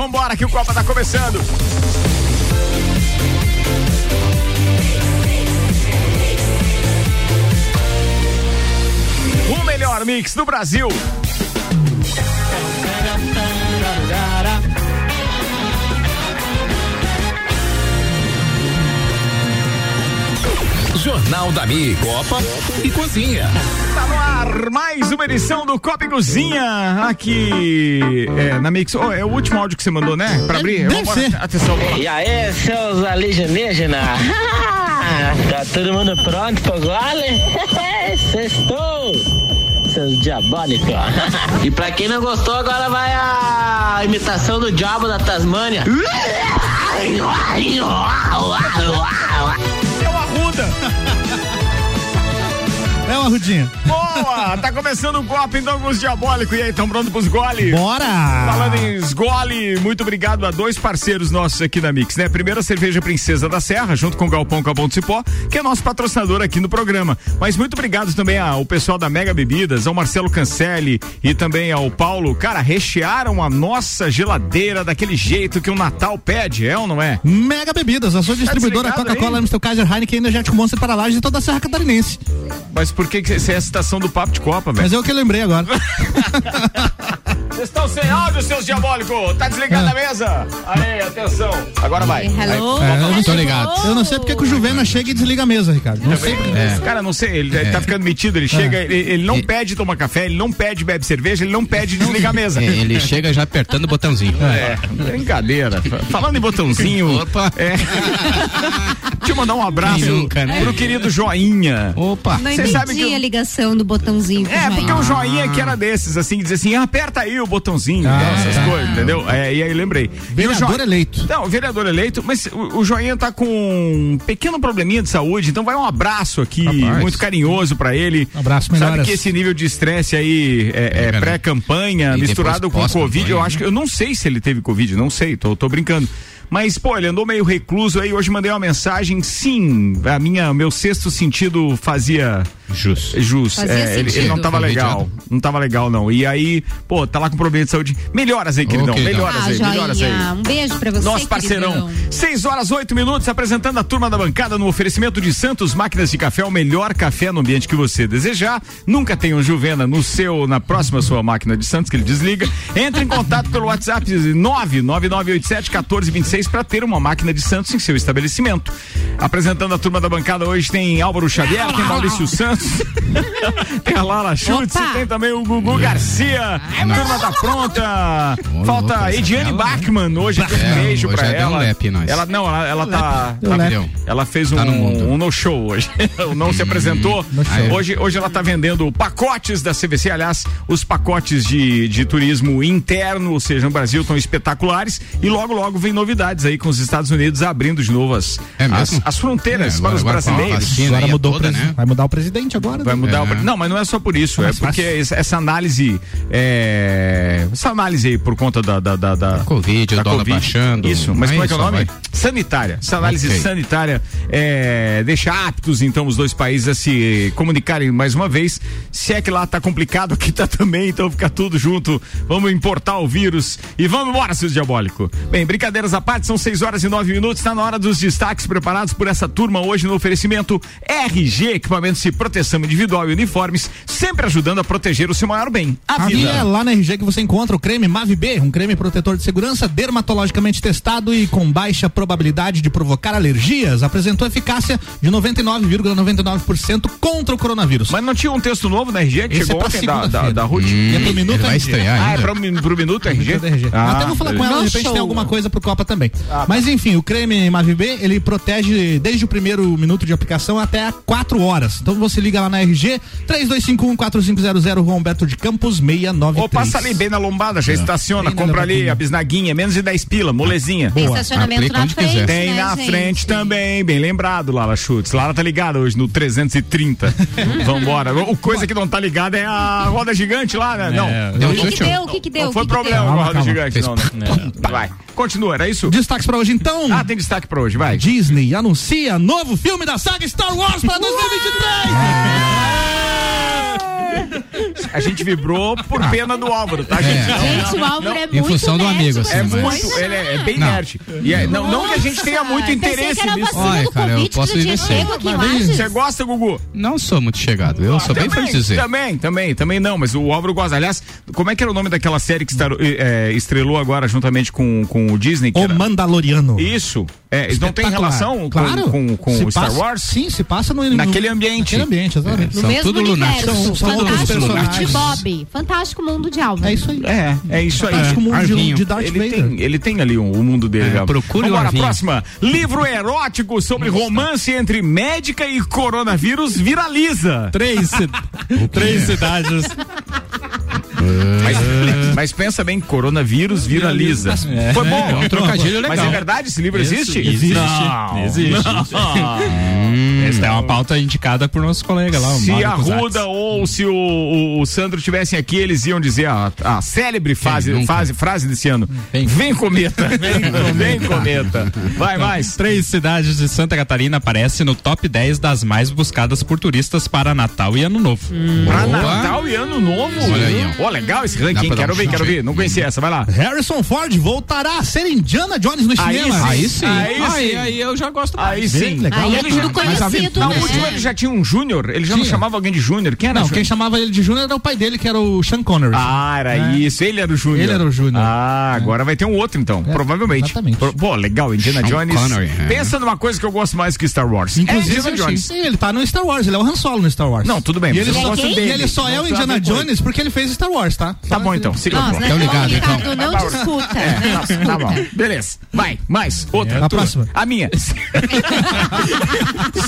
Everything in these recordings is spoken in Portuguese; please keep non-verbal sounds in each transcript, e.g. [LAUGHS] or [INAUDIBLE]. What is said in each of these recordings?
vambora que o Copa tá começando. O melhor mix do Brasil. Jornal da Mi, Copa e Cozinha. Tá no ar mais uma edição do Copa e Cozinha aqui é, na Mix. Oh, é o último áudio que você mandou, né? Pra abrir? Deve Vambora. ser. Atenção, vamos. E aí, seus alienígenas? [LAUGHS] tá todo mundo pronto pro gole? [LAUGHS] Sextou! Seus diabólicos. [LAUGHS] e pra quem não gostou, agora vai a imitação do diabo da Tasmânia. É [LAUGHS] o Arruda. É uma rudinha. Boa! Tá começando o Copa, então, com os diabólicos. E aí, tão pronto pros gole? Bora! Falando em esgole, muito obrigado a dois parceiros nossos aqui da Mix, né? Primeiro a cerveja Princesa da Serra, junto com o Galpão Capão do Cipó, que é nosso patrocinador aqui no programa. Mas muito obrigado também ao pessoal da Mega Bebidas, ao Marcelo Cancelli e também ao Paulo. Cara, rechearam a nossa geladeira daquele jeito que o Natal pede, é ou não é? Mega Bebidas, a sua distribuidora desligado Coca-Cola? Amstel Kaiser, Heineken, Energético Monster para Lages e toda a Serra Catarinense. Mas por que essa é a citação do Papo de Copa, velho? Mas é o que eu lembrei agora. Vocês estão sem áudio, seus diabólicos? Tá desligado a mesa? Aí, atenção. Agora vai. Hello? É, eu não Tô ligado. Eu não sei porque que o Juvena chega e desliga a mesa, Ricardo. Não sei. É. Cara, não sei, ele tá ficando metido, ele chega, ele, ele não pede tomar café, ele não pede bebe cerveja, ele não pede desligar a mesa. É, ele chega já apertando o botãozinho. É, brincadeira. Falando em botãozinho. Opa. É. [LAUGHS] Deixa eu mandar um abraço nunca, né? pro querido Joinha. Opa. Não Cê sabe entendi que eu- a ligação do botãozinho. É, porque joinha. o joinha que era desses, assim, que dizia assim, aperta aí o botãozinho, Ah, essas é. coisas, entendeu? É, e aí lembrei. O Vereador Jo- eleito. Não, o vereador eleito, mas o, o joinha tá com um pequeno probleminha de saúde, então vai um abraço aqui, Rapaz. muito carinhoso pra ele. Um abraço, Sabe melhoras. que esse nível de estresse aí é, é pré-campanha, misturado com Covid, eu né? acho que, eu não sei se ele teve Covid, não sei, tô, tô brincando. Mas, pô, ele andou meio recluso aí, hoje mandei uma mensagem, sim, a minha, meu sexto sentido fazia Jus. jus. É, ele, ele não tava legal, não tava legal não. E aí, pô, tá lá com problema de saúde. Melhoras aí, queridão, queridão. melhoras Ah, aí, melhoras aí. joinha. Um beijo pra você, Nosso parceirão. queridão. 6 horas, 8 minutos, apresentando a turma da bancada no oferecimento de Santos Máquinas de Café, o melhor café no ambiente que você desejar. Nunca tem um Juvena no seu, na próxima sua máquina de Santos, que ele desliga. Entre em contato pelo WhatsApp 999871426 para ter uma máquina de Santos em seu estabelecimento. Apresentando a turma da bancada hoje tem Álvaro Xavier, tem Maurício Santos, [LAUGHS] tem a Lara Schultz, Opa! e tem também o Gugu Garcia. A turma tá pronta. Ô, Falta louco, essa Ediane ela- Bachmann hoje, aqui um É, beijo hoje pra um ela. lep, nós. Ela não, ela, ela tá, tá- ela fez um, Tá no mundo. um no show hoje. [LAUGHS] não se apresentou. No show. Hoje, hoje ela tá vendendo pacotes da CVC, aliás, os pacotes de, de turismo interno, ou seja, no Brasil, estão espetaculares e logo, logo vem novidades aí com os Estados Unidos abrindo de novo as, É as, as fronteiras É, para agora- os agora com a brasileiros. Agora aí é mudou o toda, né? Vai mudar o presidente agora. Vai né? mudar É. o... Não, mas não é só por isso. É mais porque fácil. essa, análise. É... Essa análise aí por conta da. da, da, da Covid, o dólar baixando. Isso, mas Aí como é que é o nome? vai. Sanitária. Essa análise Ok. sanitária é, deixa aptos, então, os dois países a se comunicarem mais uma vez. Se é que lá tá complicado, [LAUGHS] aqui tá também, então fica tudo junto. Vamos importar o vírus e vamos embora, seus diabólico. Bem, brincadeiras à parte, são 6 horas e 9 minutos. Tá na hora dos destaques preparados por essa turma hoje no oferecimento RG, equipamentos de proteção individual e uniformes, sempre ajudando a proteger o seu maior bem, a Aqui vida. é lá na RG que você encontra o creme Mavi B, um creme protetor de segurança dermatologicamente testado e com baixa probabilidade de provocar alergias. Apresentou eficácia de 99,99% contra o coronavírus. Mas não tinha um texto novo na RG que Esse é chegou pra ontem da, da, da Ruth? E é pro minuto vai RG. estrear Ah, é pro, pro Minuto RG? Ah, Até vou falar com ela, de repente show. tem alguma coisa pro Copa também. Ah, tá. Mas enfim, o creme Mavi B, ele protege desde o primeiro minuto de aplicação até 4 horas. Então você liga lá na RG 32514500 Rua Humberto de Campos 693. Ou passa ali bem na lombada, já estaciona, Bem compra ali a bisnaguinha, menos de 10 pila, molezinha. Tem Boa. estacionamento Aplica na frente, quiser. Tem né, na gente? frente também, bem lembrado, Lala Schutz. Lala tá ligada hoje no 330. [LAUGHS] Vambora. O coisa que não tá ligada é a roda gigante lá, né? Não. Deu O que, que deu? O que, que deu? Não foi que problema deu? com a roda calma. gigante, Fez não, né? Vai. Continua, era isso? Destaques pra hoje então. Ah, tem destaque pra hoje, vai. Disney anuncia novo filme da saga Star Wars para 2023. A gente vibrou por pena do Álvaro, tá, gente? Não, Gente, não, o Álvaro não. é Em muito função do nerd, amigo, assim, É mas- muito, ele é, é bem Não. nerd. E é- não, não que a gente tenha muito Pensei interesse que era a nisso. vacina Olha, do cara, eu Covid que posso tu tinha dizer. pego aqui em Mas vem, Lages. Você gosta, Gugu? Não sou muito chegado, eu sou bem feliz dizer. Também, também, também não, mas o Álvaro gosta. Aliás, como é que era o nome daquela série que estar- eh, estrelou agora juntamente com, com o Disney? que O era- Mandaloriano. Isso. É, eles não tem relação com, claro. com, com Se o Star passa- Wars? Sim, se passa no, no- Naquele ambiente. Naquele ambiente, exatamente. No São mesmo tudo universo. São- são Fantástico mundo de personagens. Bob. Fantástico mundo de Álvaro. É isso aí. É, é isso aí. Fantástico mundo de, Arvinho. de Darth Ele Vader. tem, ele tem ali um- o mundo dele. É, procure o Vambora, Arvinho. próxima. Livro erótico sobre romance entre médica e coronavírus viraliza. Três, [LAUGHS] três cidades. Mas, mas pensa bem, coronavírus viraliza. É. Foi bom. É um trocadilho Mas legal. é verdade? Esse livro existe? Existe. Não. Existe. Essa é uma pauta indicada por nosso colega lá, Se Mauro a. Ruda ou se o, o, o Sandro tivessem aqui, eles iam dizer a, a célebre fase, fase, frase desse ano. Vem. Vem, [LAUGHS] cometa. Vem, cometa. Vai mais. Três cidades de Santa Catarina aparecem no top 10 das mais buscadas por turistas para Natal e Ano Novo. Pra Boa. Natal e Ano Novo. Olha aí, ó. Legal esse ranking. Quero ver, quero aí. ver. Não conhecia essa, vai lá. Harrison Ford voltará a ser Indiana Jones no Aí cinema. sim. Aí sim. Aí Aí, sim. aí, eu já gosto Aí mais. sim. legal. Aí é Ele tudo já- conhecido. Na né? última ele já tinha um Júnior. Ele já não chamava alguém de Júnior. Quem era? Não, Júnior? quem chamava ele de Júnior era o pai dele, que era o Sean Connery. Ah, era É. isso. Ele era o Júnior. Ele era o Júnior. Ah, agora vai ter um outro então. É, provavelmente. exatamente. Pô, legal. Indiana Sean Jones. Connery, é. Pensa numa coisa que eu gosto mais que Star Wars. Inclusive, é Indiana Jones. sim, ele tá no Star Wars, ele é o Han Solo no Star Wars. Não, tudo bem. E ele, só, e ele só é o a Indiana. Jones porque ele fez Star Wars, tá? Tá bom então, siga Nossa, pra né? Então ligado, então. Não discuta. não Tá, tá bom. discuta. Beleza. Vai, mais. Outra. É, a próxima. A minha. [LAUGHS]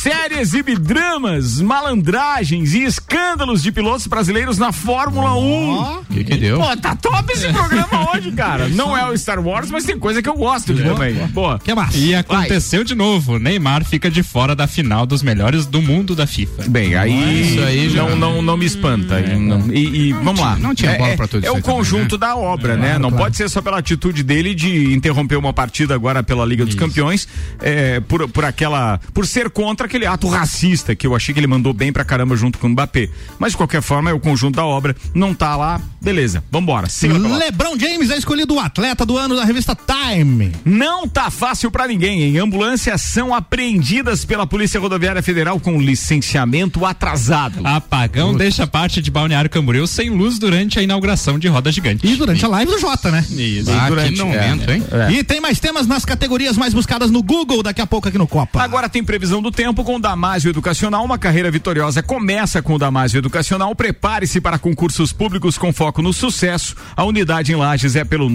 Série exibe dramas, malandragens e escândalos de pilotos brasileiros na Fórmula 1. O que que deu? Pô, tá top esse programa hoje, cara. Não é o Star Wars, mas tem coisa que eu gosto de também. Boa. Que massa. E aconteceu de novo. Neymar fica de fora da final dos melhores do mundo da FIFA. Bem, aí, Isso aí já- não, não, não me espanta. E, não- e- e vamos lá. não tinha é, bola é- pra tudo É isso o aí também, conjunto da obra, né? Não pode ser só pela atitude dele de interromper uma partida agora pela Liga dos Campeões, é, por, por aquela. por ser contra aquele ato racista que eu achei que ele mandou bem pra caramba junto com o Mbappé. Mas de qualquer forma, é o conjunto da obra. Não tá lá, beleza. Vambora. Siga pela- LeBron James é escolhido o atleta do ano da revista Time. Não tá fácil pra ninguém, hein? Ambulâncias são apreendidas pela Polícia Rodoviária Federal com licenciamento atrasado. Apagão deixa parte de Balneário Camboriú sem luz durante a inauguração de roda gigante. E durante a live do Jota, né? Isso. Ah, durante- que momento, hein? É. E tem mais temas nas categorias mais buscadas no Google daqui a pouco aqui no Copa. Agora tem previsão do tempo com o Damásio Educacional. Uma carreira vitoriosa começa com o Damásio Educacional. Prepare-se para concursos públicos com foco no sucesso. A unidade em Lages é pelo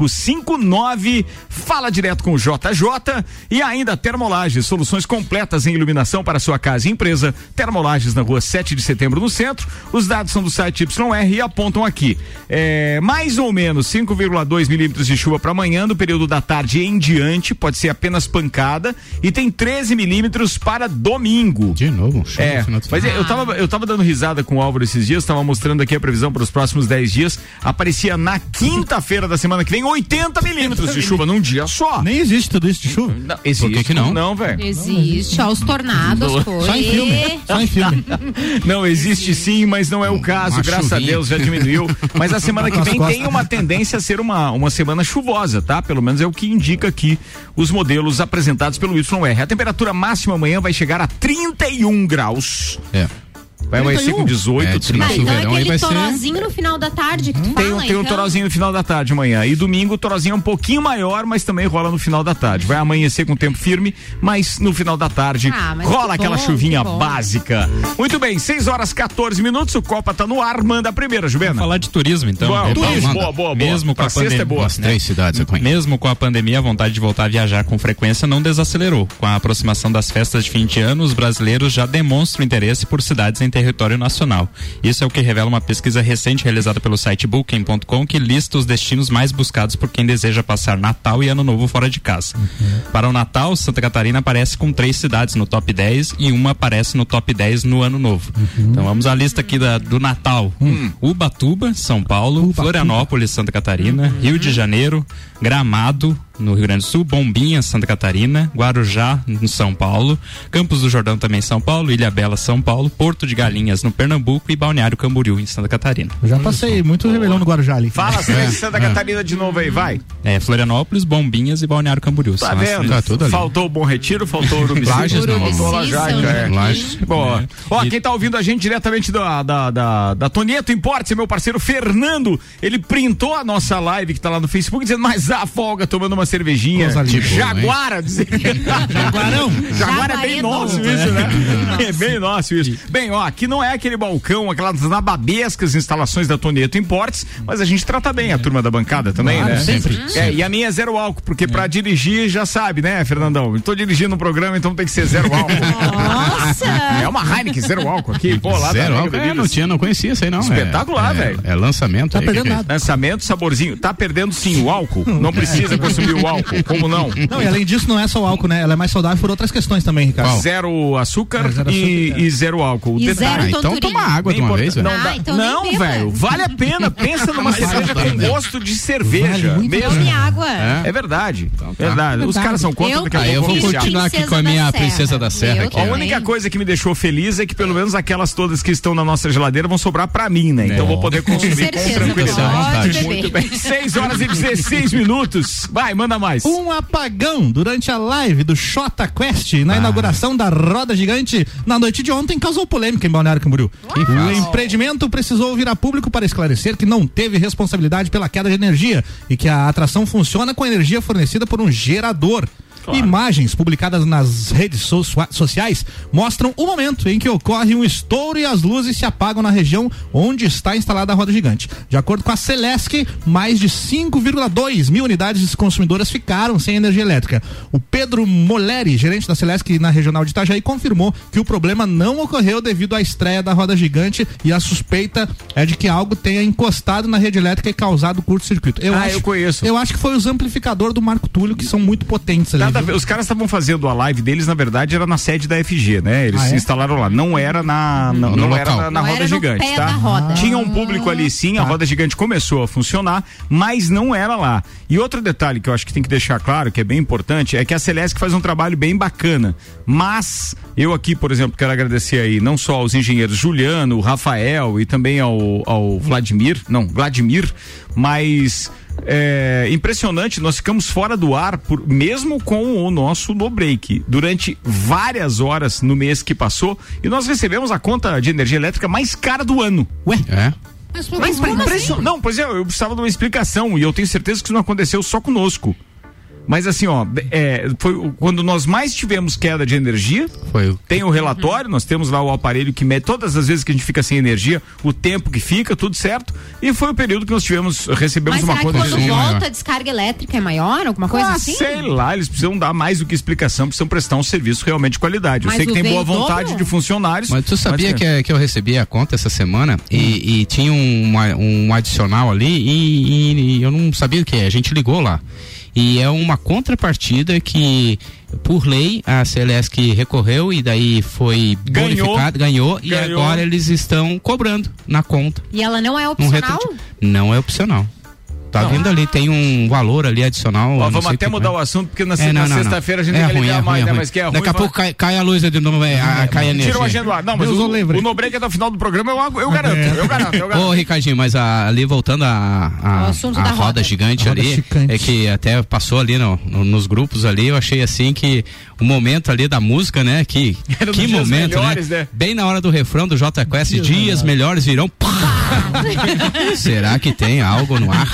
999-574559. Fala direto com o JJ. E ainda Termolages, soluções completas em iluminação para sua casa e empresa. Termolages na rua 7 de setembro, no centro. Os dados são do site YR e apontam aqui. É, mais ou menos 5,2 milímetros de chuva para amanhã, do período da tarde em diante. Pode ser apenas pancada. E tem 13 milímetros para domingo. De novo, show É, no final de mas semana. eu tava, eu tava dando risada com o Álvaro esses dias, tava mostrando aqui a previsão para os próximos 10 dias. Aparecia na quinta-feira da semana que vem 80 milímetros de chuva num dia só. Nem existe tudo isso de chuva. Não, existe. Por que que não? Não, velho. Existe, ó, os tornados, foi. Só em filme. Só em filme. [LAUGHS] Não, existe sim, mas não é o caso. Uma Graças a chuvinha. Deus já diminuiu. Mas a [LAUGHS] semana que vem costas. tem uma tendência a ser uma, uma semana chuvosa, tá? Pelo menos é o que indica aqui os modelos apresentados pelo YR. A temperatura máxima amanhã vai chegar a 31 graus. É. Vai amanhecer com 18, É, diz que 30. nosso Ah, então é verão aquele vai ser- torozinho no final da tarde que tu Tem, um- fala, tem um então? torozinho no final da tarde amanhã. E domingo o torozinho é um pouquinho maior, mas também rola no final da tarde. Vai amanhecer com tempo firme, mas no final da tarde Ah, rola que aquela bom, chuvinha básica. Muito bem, 6 horas 14 minutos. O Copa tá no ar. Manda a primeira, Juvena. Falar de turismo, então. Boa, É, turismo, boa, boa, boa. Mesmo com Pra a sexta pandemia. é boa. As três cidades. Mesmo com a pandemia, a vontade de voltar a viajar com frequência não desacelerou. Com a aproximação das festas de fim de ano, os brasileiros já demonstram interesse por cidades em território nacional. Isso é o que revela uma pesquisa recente realizada pelo site Booking.com que lista os destinos mais buscados por quem deseja passar Natal e Ano Novo fora de casa. Para o Natal, Santa Catarina aparece com três cidades no top 10 e uma aparece no top 10 no Ano Novo. Então vamos à lista aqui da- do Natal: Ubatuba, São Paulo, Florianópolis, Santa Catarina, Rio de Janeiro, Gramado, no Rio Grande do Sul, Bombinhas, Santa Catarina, Guarujá, no São Paulo, Campos do Jordão também São Paulo, Ilha Bela, São Paulo, Porto de Galinhas, no Pernambuco e Balneário Camboriú, em Santa Catarina. Eu já passei muito Réveillon no Guarujá ali. Fala as três de Santa Catarina de novo aí, vai. É, Florianópolis, Bombinhas e Balneário Camboriú. Tá vendo? Tá tudo ali. Faltou o Bom Retiro, faltou o Urubici. Lages não. Faltou Lajaica, é. Lages. Boa. Ó, quem tá ouvindo a gente diretamente da, da, da, da Tonieto Importes, é meu parceiro Fernando. Ele printou a nossa live que tá lá no Facebook dizendo, mas a folga tomando uma cervejinha. Coisa linda. Jaguara. [LAUGHS] Jaguarão. Jaguara é bem Jaguaredo. nosso isso, né? É bem nosso isso. Bem, ó, aqui não é aquele balcão, aquelas nababescas instalações da Tonieto Importes, mas a gente trata bem a turma da bancada também, Claro, né? sempre. É, e a minha é zero álcool, porque pra dirigir já sabe, né, Fernandão? Eu tô dirigindo um programa, então tem que ser zero álcool. Nossa! É uma Heineken zero álcool aqui, pô, lá Zero da álcool. É, não tinha, não conhecia isso aí não. Espetacular, É- é- velho. É lançamento Tá aí. perdendo que que é? nada. Lançamento, saborzinho. Tá perdendo sim o álcool. Não precisa consumir o álcool. Como não? Não, e além disso, não é só o álcool, né? Ela é mais saudável por outras questões também, Ricardo. Zero açúcar, É, zero e, açúcar, é. e zero álcool. E Detalhe. zero Ah, então toma água de uma vez, velho. Não, Ah, dá- então não velho, vale a pena. [LAUGHS] Pensa numa cerveja com gosto de cerveja. Vale mesmo. Tome água. É verdade. Verdade. Os caras são contra Eu daqui a Ah, pouco. eu vou continuar aqui com a minha. Princesa da Serra A única coisa que me deixou feliz é que pelo menos aquelas todas que estão na nossa geladeira vão sobrar pra mim, né? Então eu vou poder consumir com tranquilidade. Muito bem. 6 horas e 16 minutos. Vai, manda mais. Um apagão durante a live do Xota Quest na inauguração da roda gigante na noite de ontem causou polêmica em Balneário Camboriú. O empreendimento precisou vir a público para esclarecer que não teve responsabilidade pela queda de energia e que a atração funciona com energia fornecida por um gerador. Imagens publicadas nas redes so- sociais mostram o momento em que ocorre um estouro e as luzes se apagam na região onde está instalada a roda gigante. De acordo com a Celesc, mais de 5,2 mil unidades consumidoras ficaram sem energia elétrica. O Pedro Moleri, gerente da Celesc na regional de Itajaí, confirmou que o problema não ocorreu devido à estreia da roda gigante e a suspeita é de que algo tenha encostado na rede elétrica e causado curto-circuito. Ah, acho, eu conheço. Eu acho que foi os amplificadores do Marco Túlio que são muito potentes ali. Nada ver. Os caras estavam fazendo a live deles, na verdade, era na sede da FG, né? Eles Ah, se é? instalaram lá. Não era na, não, não era na, na Não roda era gigante, tá? da roda. Tinha um público ali sim, a roda gigante começou a funcionar, mas não era lá. E outro detalhe que eu acho que tem que deixar claro, que é bem importante, é que a Celeste faz um trabalho bem bacana. Mas eu aqui, por exemplo, quero agradecer aí não só aos engenheiros Juliano, Rafael e também ao, ao Vladimir, não, Vladimir, mas é impressionante, nós ficamos fora do ar por, mesmo com o nosso no break durante várias horas no mês que passou e nós recebemos a conta de energia elétrica mais cara do ano. Ué, É. mas, Mas impression- Não, pois é, eu precisava de uma explicação e eu tenho certeza que isso não aconteceu só conosco. Mas assim, ó, é, foi quando nós mais tivemos queda de energia, Foi. tem o relatório, nós temos lá o aparelho que mede todas as vezes que a gente fica sem energia, o tempo que fica, tudo certo. E foi o período que nós tivemos, recebemos Mas uma será que conta quando de consumo volta maior. a descarga elétrica é maior? Alguma coisa ah, assim? sei lá, eles precisam dar mais do que explicação, precisam prestar um serviço realmente de qualidade. Eu Mas sei que tem boa vontade de funcionários. Mas tu sabia que, é- que eu recebi a conta essa semana e, e tinha um, um adicional ali e, e- e eu não sabia o que é. A gente ligou lá. E é uma contrapartida que, por lei, a Celesc recorreu e daí foi Ganhou. bonificado, ganhou, e Ganhou. agora eles estão cobrando na conta. E ela não é Um opcional? retro- Não é opcional. Tá Não. vindo ali, tem um valor ali adicional. Ó, vamos até mudar o assunto, porque na, É, na sexta-feira a gente é ruim, ligar é mais, ruim, né? é Mas ruim. que é ruim. Daqui a vai- pouco cai, cai a luz de novo, é, a, cai a energia. Tira o agenda lá. Não, mas Deus o, o o no break até o final do programa eu, eu garanto, eu garanto, eu garanto. Ô, Ricardinho, mas a- ali voltando a, a, a da roda, roda. gigante A roda ali, gigante. é que até passou ali no, no- nos grupos ali, eu achei assim que o momento ali da música, né, que, que momento, melhores, né? né? Bem na hora do refrão do J Quest, dias melhores virão. Pá! Será que tem algo no ar?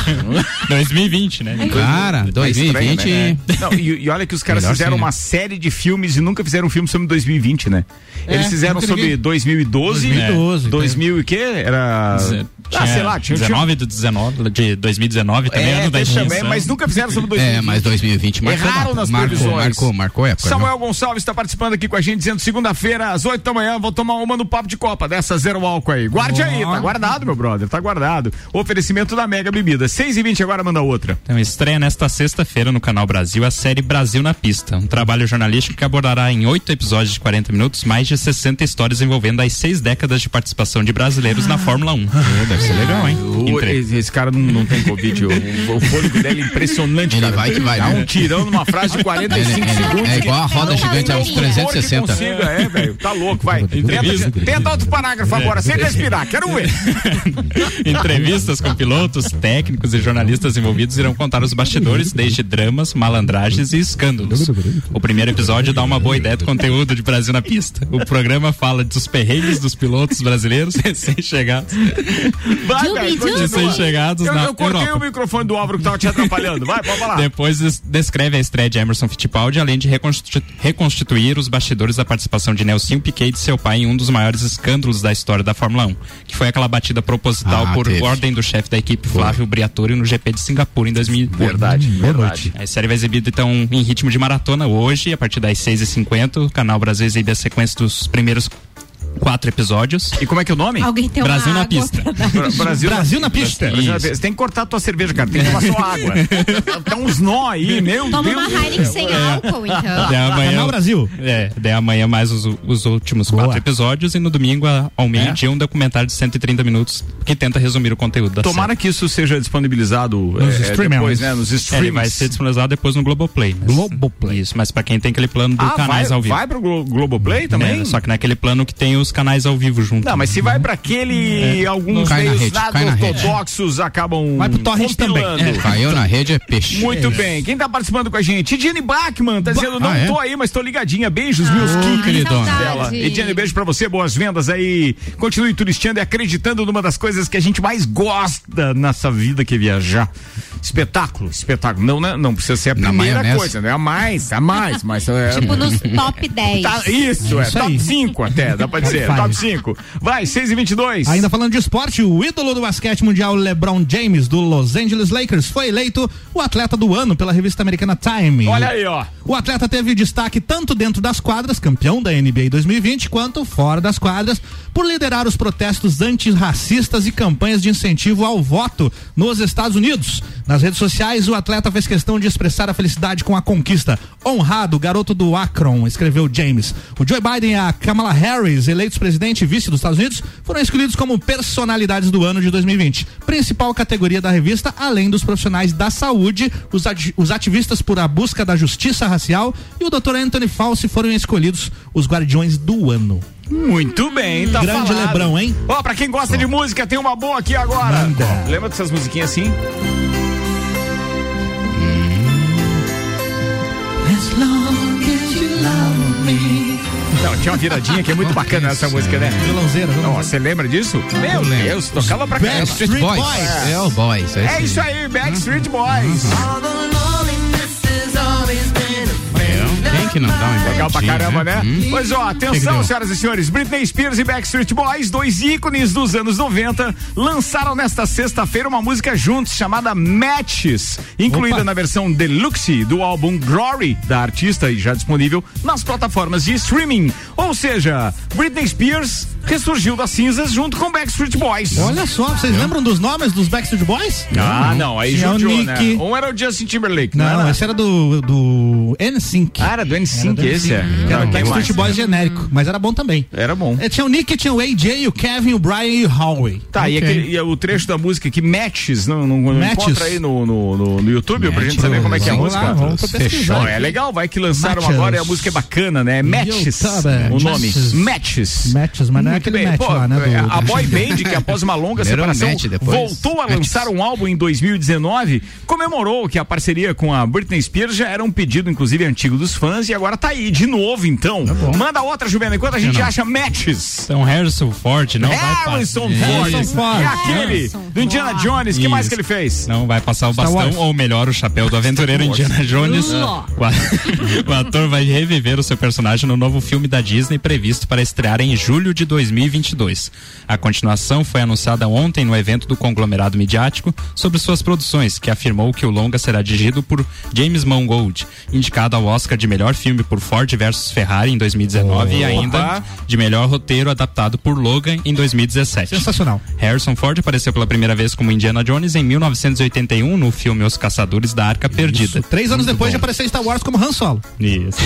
2020, né? Cara, É 2020. estranho, né? Não, e, e olha que os caras Melhor fizeram sim, né? uma série de filmes e nunca fizeram um filme sobre 2020, né? Eles É, fizeram sobre ninguém- 2012, 2012, 2000 e quê? Era ah, sei lá, tinha, tinha 19 do 19, de 2019 também, é, ano da também, mas nunca fizeram sobre 2020. É, mas 2020 marcou. Erraram nas marcou, previsões. marcou, marcou época. Samuel? Gonçalves está participando aqui com a gente, dizendo segunda-feira, às 8 da manhã, vou tomar uma no papo de Copa, dessa zero álcool aí. Guarde aí, tá guardado, meu brother. Tá guardado. Oferecimento da Mega Bebida. 6 e 20 agora manda outra. Então estreia nesta sexta-feira no Canal Brasil a série Brasil na Pista, um trabalho jornalístico que abordará em oito episódios de 40 minutos mais de 60 histórias envolvendo as seis décadas de participação de brasileiros na Fórmula [LAUGHS] 1. deve ser legal, hein? O- esse, esse cara não, não tem Covid. o, o fôlego dele é impressionante. Ele cara. vai que vai, Dá né? um tirão numa frase de 45 É, é, segundos. é igual a roda gigante a uns não, Que 360. consiga, é, velho. Tá louco, vai. Tenta, tenta outro parágrafo agora, sem respirar. Quero ver. [LAUGHS] [LAUGHS] Entrevistas com pilotos, técnicos e jornalistas envolvidos irão contar os bastidores, desde dramas, malandragens e escândalos. O primeiro episódio dá uma boa ideia do conteúdo de Brasil na pista. O programa fala dos perrengues dos pilotos brasileiros recém-chegados. Recém-chegados Eu, na eu cortei Europa. o microfone do Álvaro que tava te atrapalhando. Vai, pode falar. Depois des- descreve a estreia de Emerson Fittipaldi, além de reconstitu- reconstituir os bastidores da participação de Nelson Piquet e de seu pai em um dos maiores escândalos da história da Fórmula 1, que foi aquela batida proposital Ah, por teve. ordem do chefe da equipe, Flávio Briatore, no GP de Singapura em 2008. Verdade, verdade. A série vai exibida então em ritmo de maratona hoje, a partir das 6h50. O canal Brasil exibe a sequência dos primeiros quatro episódios. E como é que é o nome? Alguém tem Brasil na pista. Brasil, Brasil na pista. Brasil na pista. Você tem que cortar a tua cerveja, cara. Tem que tomar só água. [LAUGHS] Tá uns nó aí, meu Toma Deus. uma Heineken sem álcool, então. Daí amanhã, Canal Brasil. É, daí amanhã mais os, os últimos Boa. quatro episódios e no domingo ao meio-dia um documentário de 130 minutos que tenta resumir o conteúdo da Tomara que isso seja disponibilizado Nos é, depois, né? Nos série. É, streams. ele vai ser disponibilizado depois no Globoplay. Mas, Globoplay. Isso, mas pra quem tem aquele plano do ah, canais vai, ao vivo. vai pro Glo Globoplay também? É, só que naquele plano que tem os canais ao vivo junto. Não, mas se vai pra aquele, alguns Cai na meios rede, nada cai na rede. ortodoxos acabam Vai pro torrent também. compilando. É, caiu na rede é peixe. Muito bem. Quem tá participando com a gente? Jenny Bachmann tá dizendo, não Ah, é? tô aí, mas tô ligadinha. Beijos, meus queridos. queridona. dela. Saudade. E Jenny, beijo pra você, boas vendas aí. Continue turisteando e acreditando numa das coisas que a gente mais gosta nessa vida que é viajar. Espetáculo, espetáculo. Não, não, não precisa ser a Na primeira maionese. coisa, né? A mais, a mais, mas é, Tipo [LAUGHS] nos top 10. Tá, isso, é, Isso top aí. 5 até, dá pra dizer, Top 5. Vai, 6 e 22. Ainda falando de esporte, o ídolo do basquete mundial LeBron James do Los Angeles Lakers foi eleito o atleta do ano pela revista americana Time. Olha aí, ó. O atleta teve destaque tanto dentro das quadras, campeão da NBA 2020, quanto fora das quadras, por liderar os protestos antirracistas e campanhas de incentivo ao voto nos Estados Unidos. Nas redes sociais, o atleta fez questão de expressar a felicidade com a conquista. Honrado, garoto do Akron, escreveu James. O Joe Biden e a Kamala Harris, eleitos presidente e vice dos Estados Unidos, foram escolhidos como personalidades do ano de 2020. Principal categoria da revista, além dos profissionais da saúde, os, ati- os ativistas por a busca da justiça racial e o Dr. Anthony Fauci foram escolhidos os guardiões do ano. Muito bem, tá Grande falado. Lebrão, hein? Ó, pra quem gosta de música, tem uma boa aqui agora. Manda. Lembra dessas musiquinhas assim? Não, tinha uma viradinha que é muito bacana essa música, né? Violãozeira. Você lembra disso? Meu. Deus, tocava pra caramba. Backstreet Boys. Boys. É o Boys. É isso aí, Backstreet Boys. Legal pra caramba, né? Hum. Pois ó, atenção, senhoras e senhores. Britney Spears e Backstreet Boys, dois ícones dos anos 90, lançaram nesta sexta-feira uma música juntos chamada Matches, incluída Opa. na versão deluxe do álbum Glory da artista e já disponível nas plataformas de streaming. Ou seja, Britney Spears ressurgiu das cinzas junto com Backstreet Boys. Olha só, vocês lembram dos nomes dos Backstreet Boys? Ah, não, aí Tinha o judiou, né? Nick. Um era o Justin Timberlake, não, Não, era? esse era do, do NSYNC. Ah, era do NSYNC Era do esse, é. Era o Backstreet mais? Boys genérico, mas era bom também. Era bom. É, tinha o Nick, tinha o AJ, o Kevin, o Brian e o Howie. Tá, e, Ok. aquele, e o trecho da música que matches, não, não, não Matches. encontra aí no, no, no, no YouTube pra gente Matches. saber como é que é a Vamos música. lá, vamos pesquisar. Ó, é legal, vai que lançaram Matches. agora e a música é bacana, né? Matches, o nome. Matches. Matches. Matches, mas não é Aquele bem. match Pô, lá, né? do- é, a do- boy band, que após uma longa separação, voltou a lançar um álbum em 2019, comemorou que a parceria com a Britney Spears já era um pedido, inclusive, antigo dos fãs, e agora tá aí, de novo, então. Manda outra, Juvena, enquanto a gente acha Matches. Então Harrison Ford não vai Harrison passar. Ford. Harrison Ford. É aquele Harrison do Indiana Ford. Jones. que mais que ele fez? Não vai passar o Star bastão, Wars. ou melhor, o chapéu do aventureiro Indiana Jones. [LAUGHS] O, ator vai reviver o seu personagem no novo filme da Disney previsto para estrear em julho de 2022. A continuação foi anunciada ontem no evento do conglomerado midiático sobre suas produções, que afirmou que o longa será dirigido por James Mangold, indicado ao Oscar de melhor filme por Ford versus Ferrari em 2019 e ainda de melhor roteiro adaptado por Logan em 2017. Sensacional. Harrison Ford apareceu pela primeira vez como Indiana Jones em 1981 no filme Os Caçadores da Arca Perdida. Três anos depois de aparecer em Star Wars como Han Solo. Isso.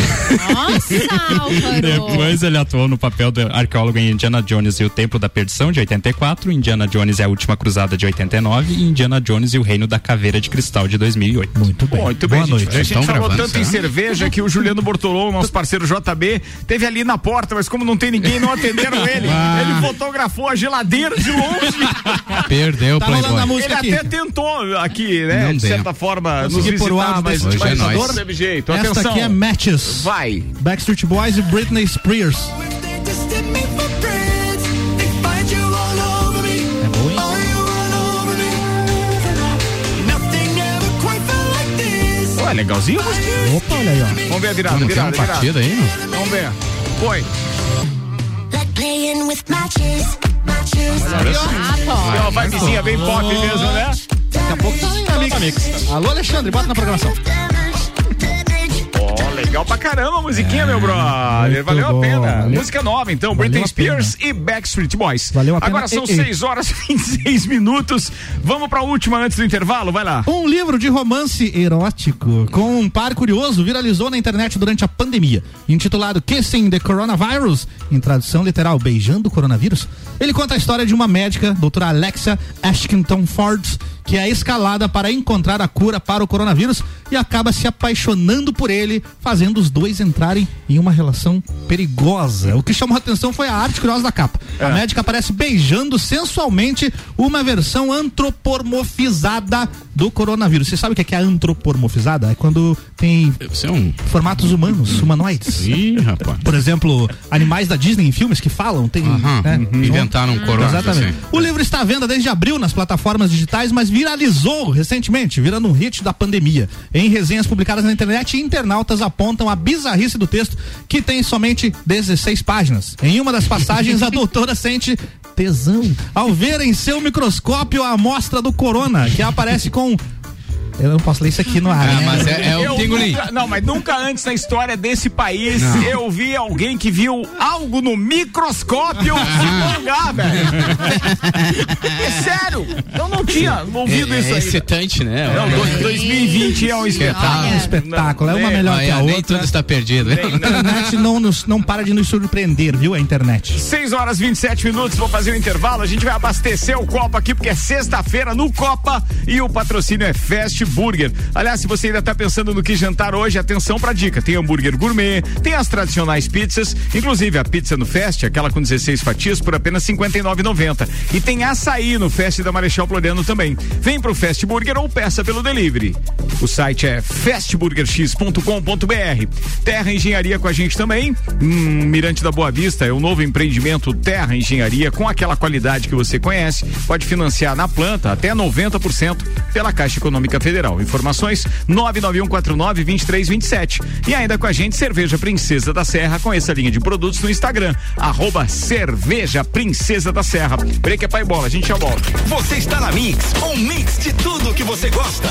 Nossa. [LAUGHS] Depois ele atuou no papel do arqueólogo em Indiana Jones e o Templo da Perdição de 84, Indiana Jones e a Última Cruzada de 89 e Indiana Jones e o Reino da Caveira de Cristal de 2008. Muito bem. Muito Boa bem, noite. gente. A gente Estão falou gravando, tanto em será? cerveja que o Juliano Bortolom, nosso parceiro JB, teve ali na porta, mas como não tem ninguém, não atenderam ele. [LAUGHS] Ah. Ele fotografou a geladeira de longe. Perdeu o Tá Playboy. Ele aqui. até tentou aqui, né? Não de deu. certa forma, nos visitar, mas, Hoje é mas nóis. não teve jeito. Esta Atenção. aqui é Matches. Vai. Backstreet Boys e Britney Spears. Ué, legalzinho, mas... Opa, olha aí, ó. Vamos ver a virada, tem virada, uma virada. partida aí? não? Vamos ver. Foi. Ah, Tem pô. uma vibezinha bem pop mesmo, né? Daqui a pouco tá em mix. Alô, Alexandre, bota na programação. Pra caramba a musiquinha, meu brother. Valeu a bom, pena. valeu. Música nova, então. Valeu Britney a. Spears e Backstreet Boys. Valeu a pena. Agora são Ei, ei. 6 horas e 26 minutos. Vamos pra última antes do intervalo? Vai lá. Um livro de romance erótico com um par curioso viralizou na internet durante a pandemia. Intitulado Kissing the Coronavirus, em tradução literal, Beijando o Coronavírus, ele conta a história de uma médica, doutora Alexa Ashkington Ford, que é escalada para encontrar a cura para o coronavírus e acaba se apaixonando por ele, fazendo os dois entrarem em uma relação perigosa. O que chamou a atenção foi a arte curiosa da capa. A médica aparece beijando sensualmente uma versão antropomorfizada do coronavírus. Você sabe o que é, que é antropomorfizada? É quando tem é um. formatos humanos, humanoides. Ih, rapaz. Por exemplo, animais da Disney em filmes que falam, tem. Aham. né? Inventaram um corona. Exatamente. assim. O livro está à venda desde abril nas plataformas digitais, mas viralizou recentemente, virando um hit da pandemia. Em resenhas publicadas na internet, internautas apontam a bizarrice do texto, que tem somente 16 páginas. Em uma das passagens, a [LAUGHS] doutora sente tesão ao ver em seu microscópio a amostra do corona, que aparece com. Eu não posso ler isso aqui no ar. Ah, né? mas é, é o pingolim. não, mas nunca antes na história desse país Não. eu vi alguém que viu algo no microscópio se alongar, velho. É sério, eu não tinha ouvido É, isso é aí. excitante, né? Não, do- 2020 é um espetáculo. Um espetáculo, é uma melhor que a Olha, nem outra. tudo está perdido. A internet não, nos, não para de nos surpreender, viu? A internet. 6 horas 27 minutos, vou fazer o intervalo. A gente vai abastecer o Copa aqui, porque é sexta-feira no Copa e o patrocínio é Fast Burger. Aliás, se você ainda tá pensando no que jantar hoje, atenção pra dica: tem hambúrguer gourmet, tem as tradicionais pizzas, inclusive a pizza no Fast, aquela com 16 fatias, por apenas R$ 59,90. E tem açaí no Fast da Marechal Floriano também. Vem pro Fast Burger ou peça pelo delivery. O site é fastburgerx.com.br. Terra Engenharia com a gente também. Hum, Mirante da Boa Vista é o novo empreendimento Terra Engenharia com aquela qualidade que você conhece. Pode financiar na planta até 90% pela Caixa Econômica Federal. Informações 991492327. E ainda com a gente Cerveja Princesa da Serra com essa linha de produtos no Instagram arroba Cerveja Princesa da Serra. Break é pai bola, a gente já volta. Você está na Mix, um mix de tudo que você gosta.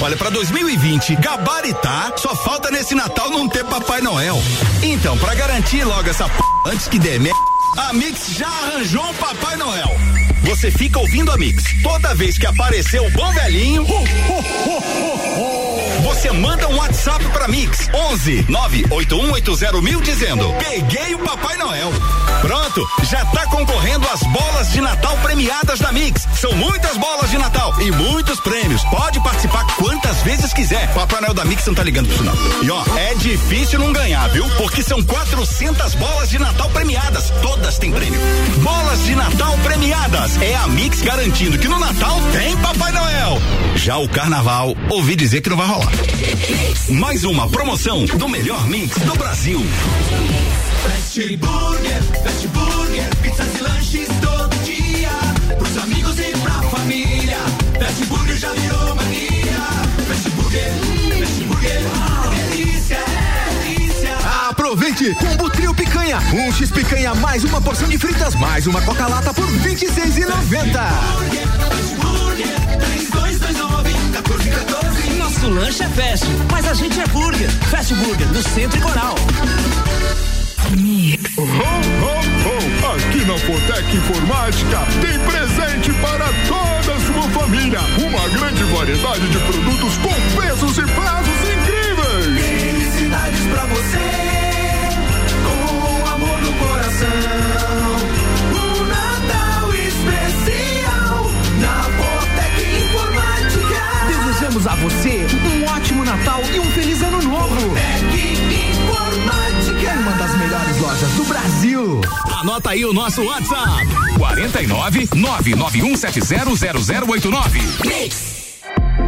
Olha, pra 2020, gabaritar, só falta nesse Natal não ter Papai Noel. Então, pra garantir logo essa p... antes que dê merda, a Mix já arranjou um Papai Noel. Você fica ouvindo a Mix. Toda vez que aparecer o bom velhinho, você manda um WhatsApp pra Mix 11 98180 mil dizendo: Peguei o Papai Noel. Pronto, já tá concorrendo às bolas de Natal premiadas da Mix. São muitas bolas de Natal e muitos prêmios. Pode participar quantas vezes quiser. Papai Noel da Mix não tá ligando pro sinal. E ó, é difícil não ganhar, viu? Porque são 400 bolas de Natal premiadas. Todas têm prêmio. Bolas de Natal premiadas. É a Mix garantindo que no Natal tem Papai Noel. Já o Carnaval, ouvi dizer que não vai rolar. Mais uma promoção do melhor mix do Brasil. Fast Burger, Fast Burger, pizzas e lanches todo dia. Pros amigos e pra família. Fast Burger já virou mania. Fast Burger, Fast Burger, delícia, é delícia. Aproveite combo trio picanha, um X picanha mais uma porção de fritas mais uma coca-lata por R$ 26,90. Nosso lanche é fast, mas a gente é burger. Fast Burger, no Centro e Coral. Ho, ho, ho! Aqui na Fortec Informática tem presente para toda a sua família. Uma grande variedade de produtos com preços e prazos Desejamos a você um ótimo Natal e um feliz ano novo. Informática. Uma das melhores lojas do Brasil. Anota aí o nosso WhatsApp: 49 991700089.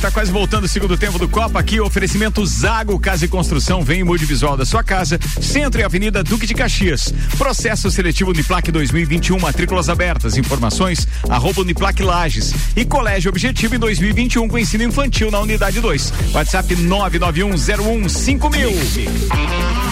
tá quase voltando o segundo tempo do Copa aqui. Oferecimento Zago Casa e Construção. Vem em mude visual da sua casa. Centro e Avenida Duque de Caxias. Processo seletivo Uniplac 2021. Matrículas abertas. Informações arroba Uniplac Lages. E Colégio Objetivo em 2021 com ensino infantil na unidade 2. WhatsApp 991015000.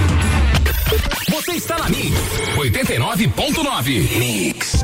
Você está na Mix 89.9. Mix.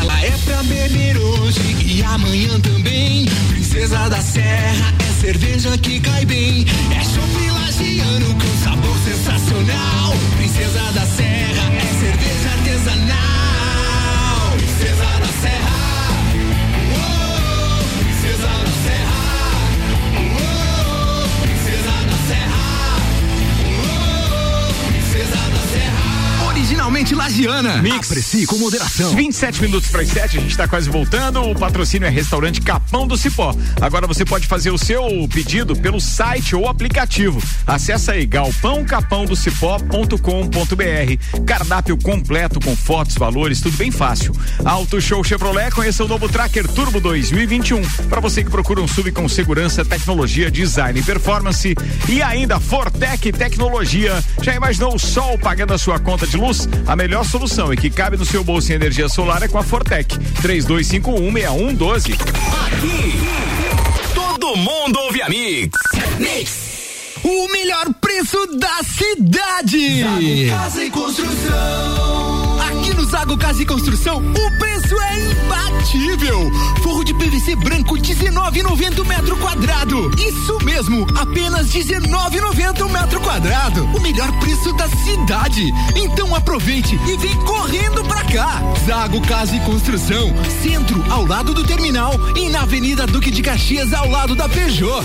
Ela é pra beber hoje e amanhã também. Princesa da Serra é cerveja que cai bem. É chopp lagiano com sabor sensacional. Princesa da Serra Originalmente lagiana. Mix. Aprecie com moderação. 27 minutos para as 7, a gente está quase voltando. O patrocínio é Restaurante Capão do Cipó. Agora você pode fazer o seu pedido pelo site ou aplicativo. Acesse aí galpãocapãodocipó.com.br. Cardápio completo com fotos, valores, tudo bem fácil. Auto Show Chevrolet, conheça o novo Tracker Turbo 2021. Para você que procura um sub com segurança, tecnologia, design e performance. E ainda Fortec Tecnologia. Já imaginou o sol pagando a sua conta de luz? A melhor solução e que cabe no seu bolso em energia solar é com a Fortec. 32516112. Aqui, todo mundo ouve a Mix. Mix. O melhor preço da cidade. Casa e Construção. No Zago Casa e Construção, o preço é imbatível. Forro de PVC branco 19,90 o metro quadrado. Isso mesmo, apenas 19,90 o metro quadrado. O melhor preço da cidade. Então aproveite e vem correndo pra cá. Zago Casa e Construção, centro ao lado do terminal e na Avenida Duque de Caxias ao lado da Peugeot.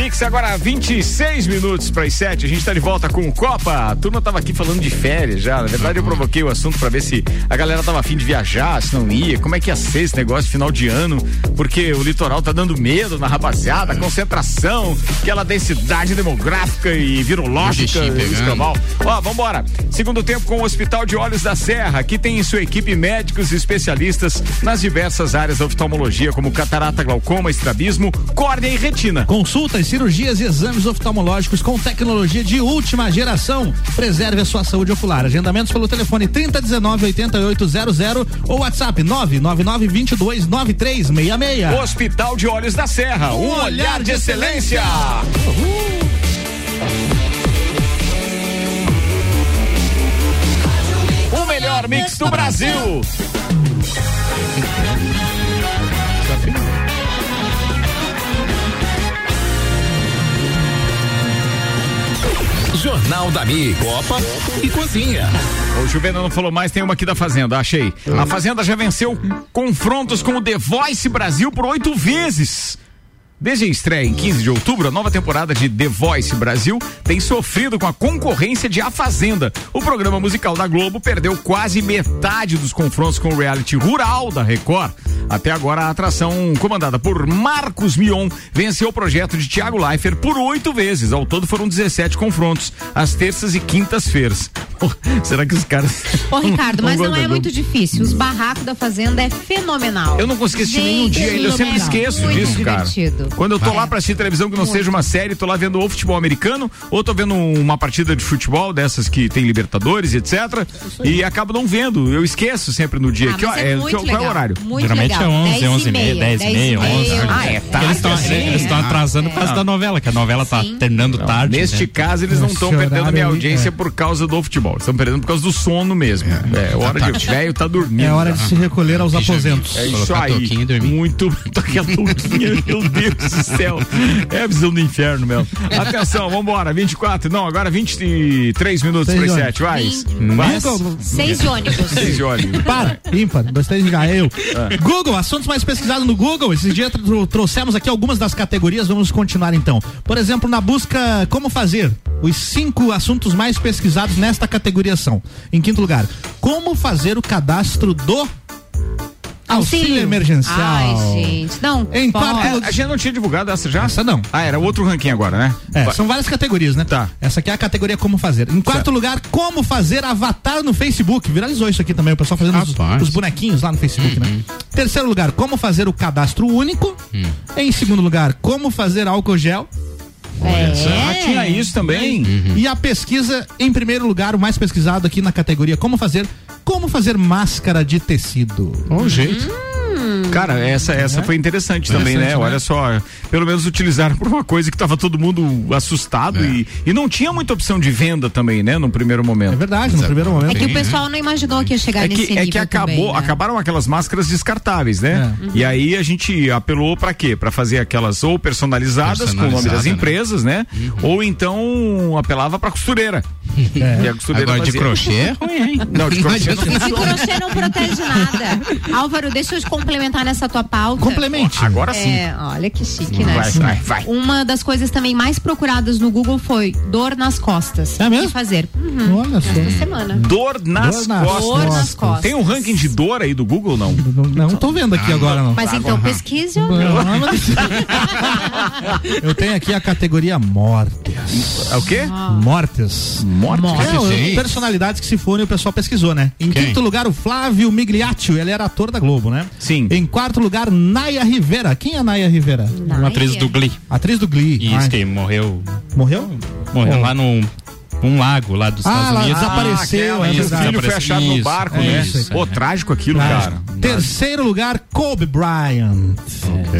Mix, agora 26 minutos para as 7. A gente tá de volta com o Copa. A turma tava aqui falando de férias já. Na verdade, eu provoquei o assunto para ver se a galera tava afim de viajar, se não ia. Como é que ia ser esse negócio de final de ano? Porque o litoral tá dando medo na rapaziada, concentração, aquela densidade demográfica e virológica. Escambau. Ó, vambora. Segundo tempo com o Hospital de Olhos da Serra. Aqui tem sua equipe médicos e especialistas nas diversas áreas da oftalmologia, como catarata, glaucoma, estrabismo, córnea e retina. Consultas, cirurgias e exames oftalmológicos com tecnologia de última geração. Preserve a sua saúde ocular. Agendamentos pelo telefone 3019 8800 ou WhatsApp 999 22 9366. Hospital de Olhos da Serra, um, olhar de excelência. O melhor mix do Brasil. Jornal da Mi, Copa e Cozinha. O Juvena não falou mais, tem uma aqui da Fazenda, achei. A Fazenda já venceu confrontos com o The Voice Brasil por oito vezes. Desde a estreia em 15 de outubro, a nova temporada de The Voice Brasil tem sofrido com a concorrência de A Fazenda. O programa musical da Globo perdeu quase metade dos confrontos com o reality rural da Record. Até agora, a atração comandada por Marcos Mion venceu o projeto de Tiago Leifert por oito vezes. Ao todo foram 17 confrontos, às terças e quintas-feiras. [LAUGHS] Será que os caras. Ô, [LAUGHS] Ricardo, mas não é muito difícil. Os barracos da Fazenda é fenomenal. Eu não consegui assistir nenhum dia ainda, eu sempre esqueço Muito disso, cara. divertido. Quando eu tô É. lá pra assistir televisão que não Muito. seja uma série, tô lá vendo ou futebol americano, ou tô vendo uma partida de futebol dessas que tem Libertadores, etc. E acabo não vendo. Eu esqueço sempre no dia. Ah, que, ó, é é, muito qual é o horário? muito Geralmente legal. é 11, 10 11 e meia, 10 e meia, 11. Ah, é tarde Eles estão assim, é. atrasando por causa da novela, que a novela tá Sim. terminando tarde. Neste né? caso, eles não estão perdendo minha aí, audiência é. por causa do futebol. Estão perdendo por causa do sono mesmo. É, hora de. O velho tá dormindo. É hora de se recolher aos aposentos. É isso aí. Muito. [LAUGHS] Toquinha, meu Deus do céu. É a visão do inferno, meu. Atenção, vambora. 24. Não, agora 23 minutos para horas. 7. Vai. Seis de ônibus. Seis de óleo. Para, ímpar, dois, três, já eu. Ah. Google, assuntos mais pesquisados no Google. Esses dias tro- trouxemos aqui algumas das categorias, vamos continuar então. Por exemplo, na busca Como Fazer, os cinco assuntos mais pesquisados nesta categoria são: em quinto lugar, como fazer o cadastro do auxílio emergencial. Ai, gente. Não. Em É, a gente não tinha divulgado essa já? Essa não. Ah, era outro ranking agora, né? É, são várias categorias, né? Tá. Essa aqui é a categoria Como Fazer. Em quarto Certo. lugar, Como Fazer Avatar no Facebook. Viralizou isso aqui também, o pessoal fazendo os, os bonequinhos lá no Facebook, né? Terceiro lugar, Como Fazer o Cadastro Único. Em segundo lugar, Como Fazer Álcool Gel. Ah, É. tinha isso também. E a pesquisa, em primeiro lugar, o mais pesquisado aqui na categoria Como Fazer, Como Fazer Máscara de Tecido. Bom jeito. Cara, essa, essa foi interessante também, né? Né? Olha só, pelo menos utilizaram [LAUGHS] por uma coisa que tava todo mundo assustado e, e não tinha muita opção de venda também, né? No primeiro É momento. verdade, no primeiro momento. É que o pessoal não imaginou que ia chegar É nesse que, é nível que acabou, também, né? acabaram aquelas máscaras descartáveis, né? É. E aí a gente apelou pra quê? Pra fazer aquelas ou personalizadas com o nome das né? empresas, né? Ou então apelava pra costureira. É. E a costureira Agora de crochê é ruim, hein? Não, de crochê não De funciona. crochê não protege nada. [LAUGHS] Álvaro, deixa eu te complementar nessa tua pauta. Complemente. Agora sim. É, olha que chique, né? Vai, vai, vai. Uma das coisas também mais procuradas no Google foi dor nas costas. É mesmo? O que fazer? Uhum. Olha só. Esta semana. Dor nas Dor nas costas. Dor nas costas. Tem um ranking de dor aí do Google, não? Não, não tô vendo aqui agora, não. Mas então pesquise ou [LAUGHS] Eu tenho aqui a categoria Mortes. É o quê? Mortes. Morte? É, personalidades que se foram e o pessoal pesquisou, né? Em Quem? quinto lugar, o Flávio Migliaccio, ele era ator da Globo, né? Sim. Em quarto lugar, Naya Rivera. Quem é Naya Rivera? Uma atriz do Glee. Atriz do Glee. Isso Ai, que morreu. Morreu? Morreu Oh. lá num um lago lá dos Ah, Estados lá, Unidos. desapareceu, aquela, é o filho foi achado no barco, é né? isso. Pô, trágico aquilo, Trágico. cara. Terceiro lugar, Kobe Bryant.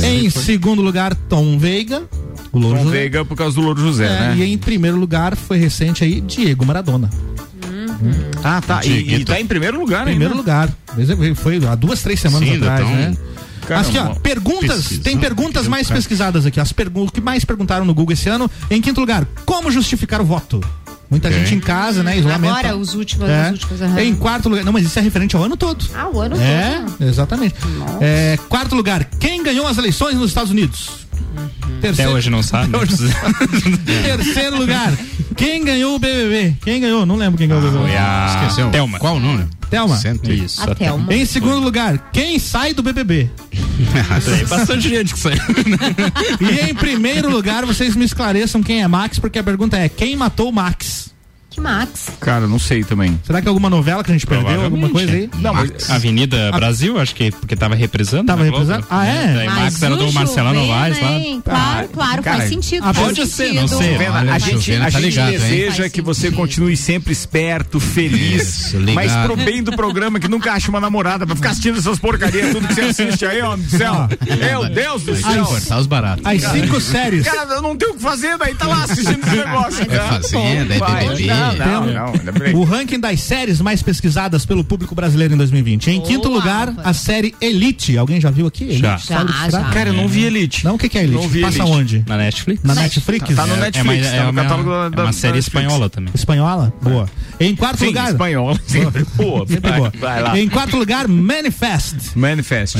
Em segundo lugar, Tom Veiga. O Louro Tom José. Veiga por causa do Louro José, É, né? E em primeiro lugar, foi recente aí, Diego Maradona. Ah, tá. E, e tá em primeiro lugar, né? Primeiro lugar. Foi há duas, três semanas Sim, atrás, tão- né? Caramba. Aqui, ó, perguntas, Pesquisando, tem perguntas mais pesquisadas aqui. As perguntas que mais perguntaram no Google esse ano. Em quinto lugar, como justificar o voto? Muita Ok. gente em casa, né? Isolamento. Agora, os últimos, É. os últimos. Em quarto lugar, não, mas isso é referente ao ano todo. Ah, o ano É, todo. exatamente. É, quarto lugar, quem ganhou as eleições nos Estados Unidos? Até hoje não sabe. Até hoje não sabe. [LAUGHS] Terceiro lugar. Quem ganhou o BBB? Quem ganhou? Não lembro quem ganhou o BBB. Foi a Esqueceu. Thelma. Qual o número? Thelma. Cento Isso. A Thelma. Em segundo lugar, quem sai do BBB? [LAUGHS] Tem bastante gente que sai. E em primeiro lugar, vocês me esclareçam quem é Max, porque a pergunta é: quem matou o Max? Max. Cara, não sei também. Será que é alguma novela que a gente perdeu? Alguma coisa aí? Não, mas Avenida Brasil, acho que porque tava reprisando. Tava na Globo. reprisando? Ah, é? Daí Max era do o Marcelano Juvena, Novaes lá. Claro, claro, cara, faz sentido. pode ser, não sei. A gente, a tá gente deseja que você continue sempre esperto, feliz, mas pro bem do programa, que nunca acha uma namorada pra ficar assistindo essas porcarias, tudo que você assiste aí, ó, do céu. Meu Deus do Vai céu. cortar os baratos. As cinco séries. [LAUGHS] Cara, eu não tenho o que fazer, daí tá lá assistindo esse [LAUGHS] negócio. É Fazenda, é Vai. BBB. Não, não, não. O ranking das séries mais pesquisadas pelo público brasileiro em 2020. Em quinto lugar, a série Elite. Alguém já viu aqui? Elite? Já. Sabe Já, ilustrar? já. Cara, eu não vi Elite. Não, o que, que é Elite? Não vi Passa Elite. onde? Na Netflix. Na Netflix? Tá no É- Netflix, é uma, tá é uma- catálogo da, é série espanhola também. Espanhola? Boa. Em quarto Sim, lugar. espanhola. [LAUGHS] Boa. vai lá. Em quarto lugar, Manifest. Manifest.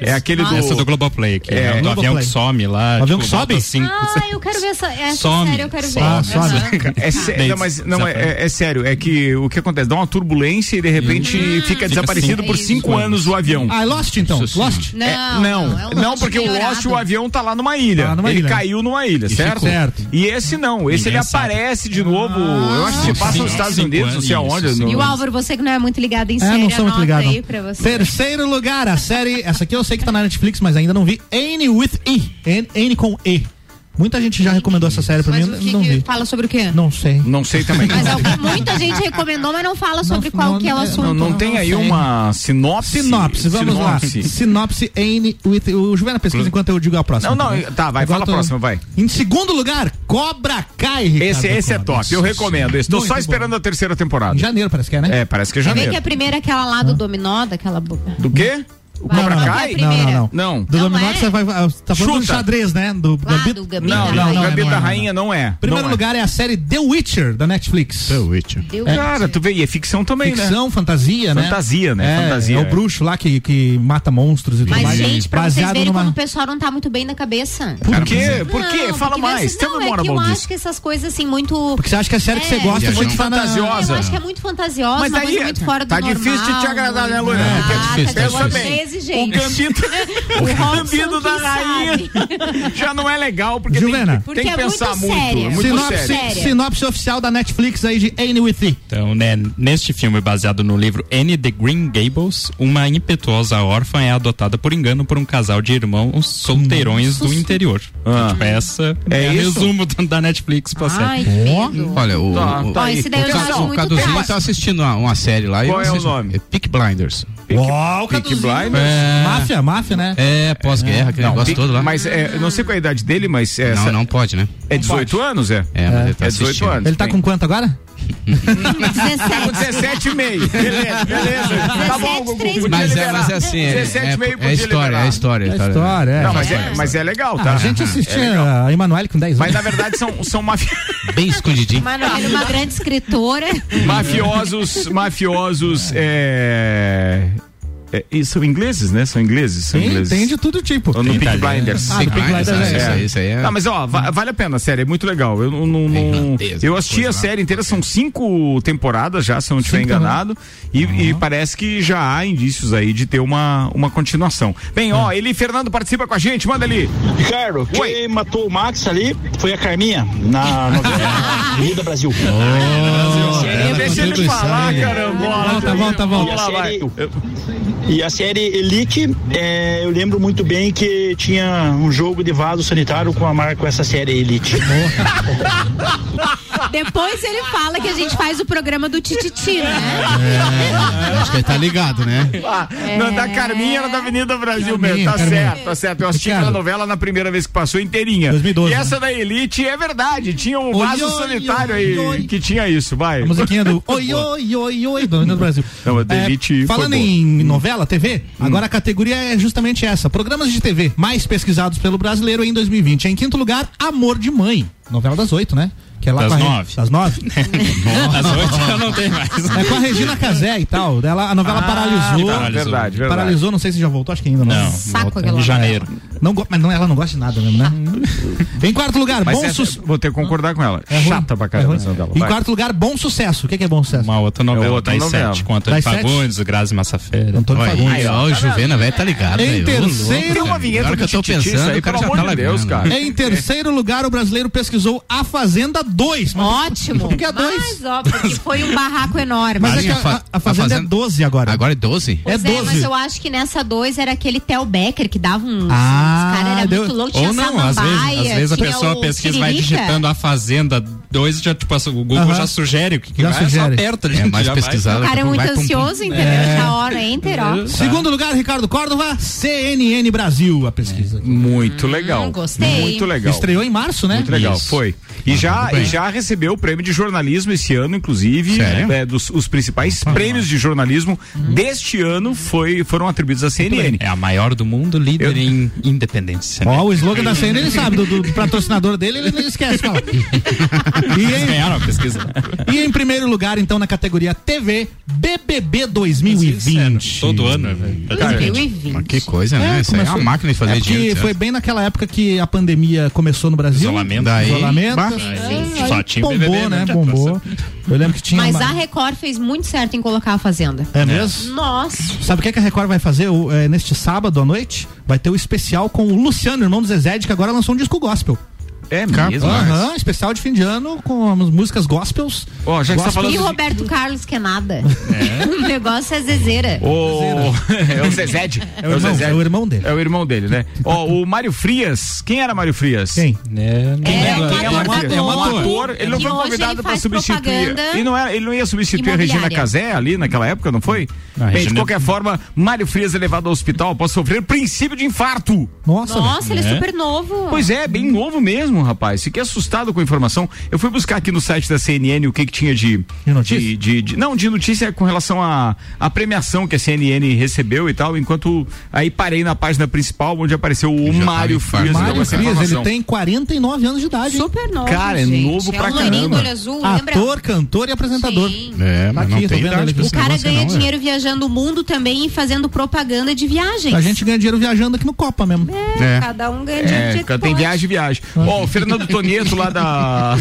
É aquele do... Essa é do Globoplay aqui. É, É, do avião que some lá. O avião tipo, que sobe? volta cinco- Ah, eu quero ver essa, série, eu quero ver. Ah. Aham. É, não, mas não, é, é- é sério, é que o que acontece? Dá uma turbulência e de repente fica desaparecido cinco- por cinco anos o avião. Ah, é Lost então? Lost? Não, É, não, é não, Lost porque o. Lost, o avião tá lá numa ilha. Tá numa ele ilha. caiu numa ilha, certo? Certo. E esse não, esse Ninguém ele sabe. aparece de novo. eu acho que se passa nos Estados Unidos, não sei aonde. E o Álvaro, você que não é muito ligado em série, não sou muito ligado. aí não. pra você. Terceiro lugar, a série. Essa aqui eu sei que tá na Netflix, mas ainda não vi. Anne with E. Anne com E. Muita gente já recomendou essa série pra Mas mim, o que, não que vi. fala sobre o quê? Não sei. Não sei também. Mas alguém- muita gente recomendou, mas não fala sobre Não, qual não, que é o assunto. Não, não tem aí sei. uma sinopse? Sinopse, vamos lá. Sinopse. Sinopse Anne with O Juvena pesquisa enquanto eu digo a próxima. Não, não, tá, vai, fala a próxima, vai. Em segundo lugar, Cobra Kai, Ricardo Esse, esse é top, eu recomendo. Estou Muito só bom. esperando a terceira temporada. Em janeiro, parece que é, né? É, parece que é Quer ver janeiro. que a primeira é aquela lá do dominó, daquela... Do quê? O Vai, é a Kai? Não, não, não. Não. Do Não Dominó é? que você vai. Tá falando do xadrez, né? Do Lá Gambito. do Gambito Não, da não, Gambito não é, da não é. Rainha não é. Primeiro Não é. lugar é a série The Witcher, da Netflix. The Witcher. Deu Cara, tu vê, e é ficção também, né? Ficção, fantasia, né? Fantasia, né? É, Fantasia, É é. o bruxo lá que, que mata monstros e tudo Mas, mais. gente, pra vocês verem numa... como o pessoal não tá muito bem da cabeça. Por quê? Por Não, quê? Fala mais. Não, é que eu acho que essas coisas assim, muito... Porque você acha que a série que você É. gosta Viajão. muito tá na... fantasiosa. Eu acho que é muito fantasiosa, Mas muito fora do tá normal. difícil de te agradar, né? Ah, é tá pensa bem. Exigente. O gambito, [LAUGHS] o O gambito da rainha sabe. já não é legal, porque Juvena. tem, Porque tem que é muito pensar muito. séria. é muito Sinopse, sério. séria. sinopse oficial da Netflix aí de Anne with E. Então, né, neste filme baseado no livro Anne the Green Gables, uma impetuosa órfã é adotada por engano por um casal de irmãos solteirões do interior. Ah. Tipo, essa É é, o isso? resumo da Netflix pra Ai, série. Olha, o, Tá, o, tá daí eu o o Caduzinho bem. tá assistindo uma, uma série lá. Qual é o nome? É Peak Blinders. Peaky Caduzinho. Blinders? É, Máfia, máfia, né? é pós-guerra, aquele negócio Pique- todo lá. Mas é, eu não sei qual é a idade dele, mas é, não, não pode, né? é 18 anos, é? É, mas ele tá É 18 assistindo. anos. Ele tá com quanto agora? Tá [LAUGHS] com 17 e meio. Beleza, beleza. Tá bom, 17, Gugu, Mas é, mas é assim, é, 17 é, e meio é podia história, liberar. é história. É história, é. Não, mas é, mas é legal, Ah, tá? a gente assistia É a Emanuele com 10 Mas anos. na verdade são, são mafi- [LAUGHS] Bem escondidinho. Manoel, uma grande escritora. mafiosos, mafiosos, é... é, e são ingleses, né? São ingleses, são Tem, ingleses. tem de todo tipo. Ou no Italiano. Blinders. Ah, Blinders, Ah, é. isso aí, é. Não, mas ó, va- vale a pena, sério, é muito legal. Eu não, não- eu assisti a série inteira, são cinco temporadas já, se eu não estiver Cinco enganado. E, e parece que já há indícios aí de ter uma, uma continuação. Bem, ó, ele Fernando participa com a gente, manda ali. Ricardo, Oi. quem matou o Max ali foi a Carminha, na novela [LAUGHS] Avenida Brasil. ela Deixa ele falar, né? caramba. Tá bom, tá bom. E a, Vamos lá, vai. E a série Elite, é, eu lembro muito bem que tinha um jogo de vaso sanitário com a marca essa série Elite. [LAUGHS] Depois ele fala que a gente faz o programa do Tititi, né? É, acho que ele tá ligado, né? Ah, não, da Carminha era da Avenida Brasil Carminha, mesmo. Tá Carminha. certo, tá certo. Eu assisti Ricardo. aquela novela na primeira vez que passou inteirinha. 2012, E essa né? da Elite é verdade. Tinha um Oi, vaso oi, sanitário oi, aí oi. que tinha isso, vai. A musiquinha do [LAUGHS] Oi, oi, oi, oi, do Avenida do Brasil. Não, a da É, Elite foi falando. Hum. em novela, TV, agora a categoria é justamente essa. Programas de TV mais pesquisados pelo brasileiro em 2020. Em quinto lugar, Amor de Mãe. Novela das oito, né? Que é lá Das com a Re- nove. Das nove? [LAUGHS] Às oito já não tem mais. É com a Regina Casé e tal. Ela, a novela Ah, paralisou. tá, verdade, verdade. Paralisou, não sei se já voltou, acho que ainda não. Não, Saco volta aquela em janeiro. Não, go- mas não, ela não gosta de nada mesmo, né? [LAUGHS] em quarto lugar, Mas bom essa- sucesso. vou ter que concordar com ela. É. Chata pra É caramba novela. Em Vai. quarto lugar, bom sucesso. O que, que é bom sucesso? Uma outra novela, É outra das novela. sete, com Antônio Das sete? Fagundes, Grazi Massafera. Antônio Olha Fagundes. aí, ó, o Juvena, velho, tá ligado. Em velho. Ô, terceiro- uma vinheta Agora que eu tô pensando, aí, o cara já tá Deus, cara. Em terceiro lugar, o brasileiro pesquisou A Fazenda 2. Mas Ótimo. Por que é dois? Mas, ó, porque foi um barraco enorme. Mas é que a, a fa- a- a Fazenda, é 12 agora. Agora é 12? é Pois é, mas 12. eu acho que nessa 2 era aquele Theo Becker que dava uns. Ah, os caras era deu- muito louco, tinha Ou não, às vezes, às vezes a pessoa o pesquisa, vai digitando a Fazenda 2, já, tipo, o Google já sugere o que, que Já vai, sugere. só aperta. É mais já vai. pesquisado. Cara é muito vai, ansioso, entendeu? Já hora enter, ó. Segundo lugar, Ricardo Córdova, CNN Brasil, a pesquisa. Muito legal. Hum, gostei. Muito legal. Estreou em março, né? Muito legal, Isso. foi. E já, muito bem. e já recebeu o prêmio de jornalismo esse ano, inclusive. Sério? É, dos, os principais prêmios de jornalismo deste ano foi, foram atribuídos à CNN. É a maior do mundo, líder em independência. né? Ó, o slogan da CNN ele sabe, do, do patrocinador dele ele não esquece. Fala. [LAUGHS] E em, ganharam a pesquisa. e em primeiro lugar, então, na categoria TV, BBB 2020. Todo ano, né, velho. 2020. Mas que coisa, né? Isso aí é começou- uma máquina de fazer é porque dinheiro. foi bem naquela época que a pandemia começou no Brasil. Isolamento. Daí, Isolamento. bah, É, Só tinha bombou, BBB, né? né? Bombou. Eu lembro que tinha. Mas uma- a Record fez muito certo em colocar a Fazenda. É mesmo? Nossa. Sabe o que, que a Record vai fazer O, é, neste sábado à noite? Vai ter o especial com o Luciano, irmão do Zezé, que agora lançou um disco gospel. É mesmo? Aham, especial de fim de ano com as músicas gospels. Ó, já que tá falando E de- Roberto Carlos, que é nada. [LAUGHS] O negócio é zezeira. [LAUGHS] O... é o Zezed. É o, irmão, é o irmão dele. É o irmão dele, né? [LAUGHS] Ó, o Mário Frias. Quem era Mário Frias? Quem? É, É, É, um quem é ator É um ator. Ele não foi convidado faz substituir. E não era, ele não ia substituir a Regina. Casé ali naquela época, não foi? Ah, Bem, de qualquer forma, Mário Frias é levado ao hospital após sofrer princípio de infarto. Nossa, Nossa, ele é super novo. Pois é, bem novo mesmo, rapaz. Fiquei assustado com a informação. Eu fui buscar aqui no site da CNN o que que tinha de... De notícia? de- de- de- não, de notícia com relação à à premiação que a CNN recebeu e tal, enquanto aí parei na página principal onde apareceu o Já Mário tava Frias. Mário Frias, ele tem 49 anos de idade. Super novo. Cara, é gente. novo pra é um loirinho caramba. azul, lembra? Ator, cantor e apresentador. Sim. É, Tá mas aqui, não tem vendo idade pra. O cara ganha não, é. dinheiro viajando o mundo também e fazendo propaganda de viagens. A gente ganha dinheiro viajando aqui no Copa mesmo. É, É. cada um ganha dinheiro É, tem pode. viagem, viagem. Ó, o Fernando Tonieto lá da.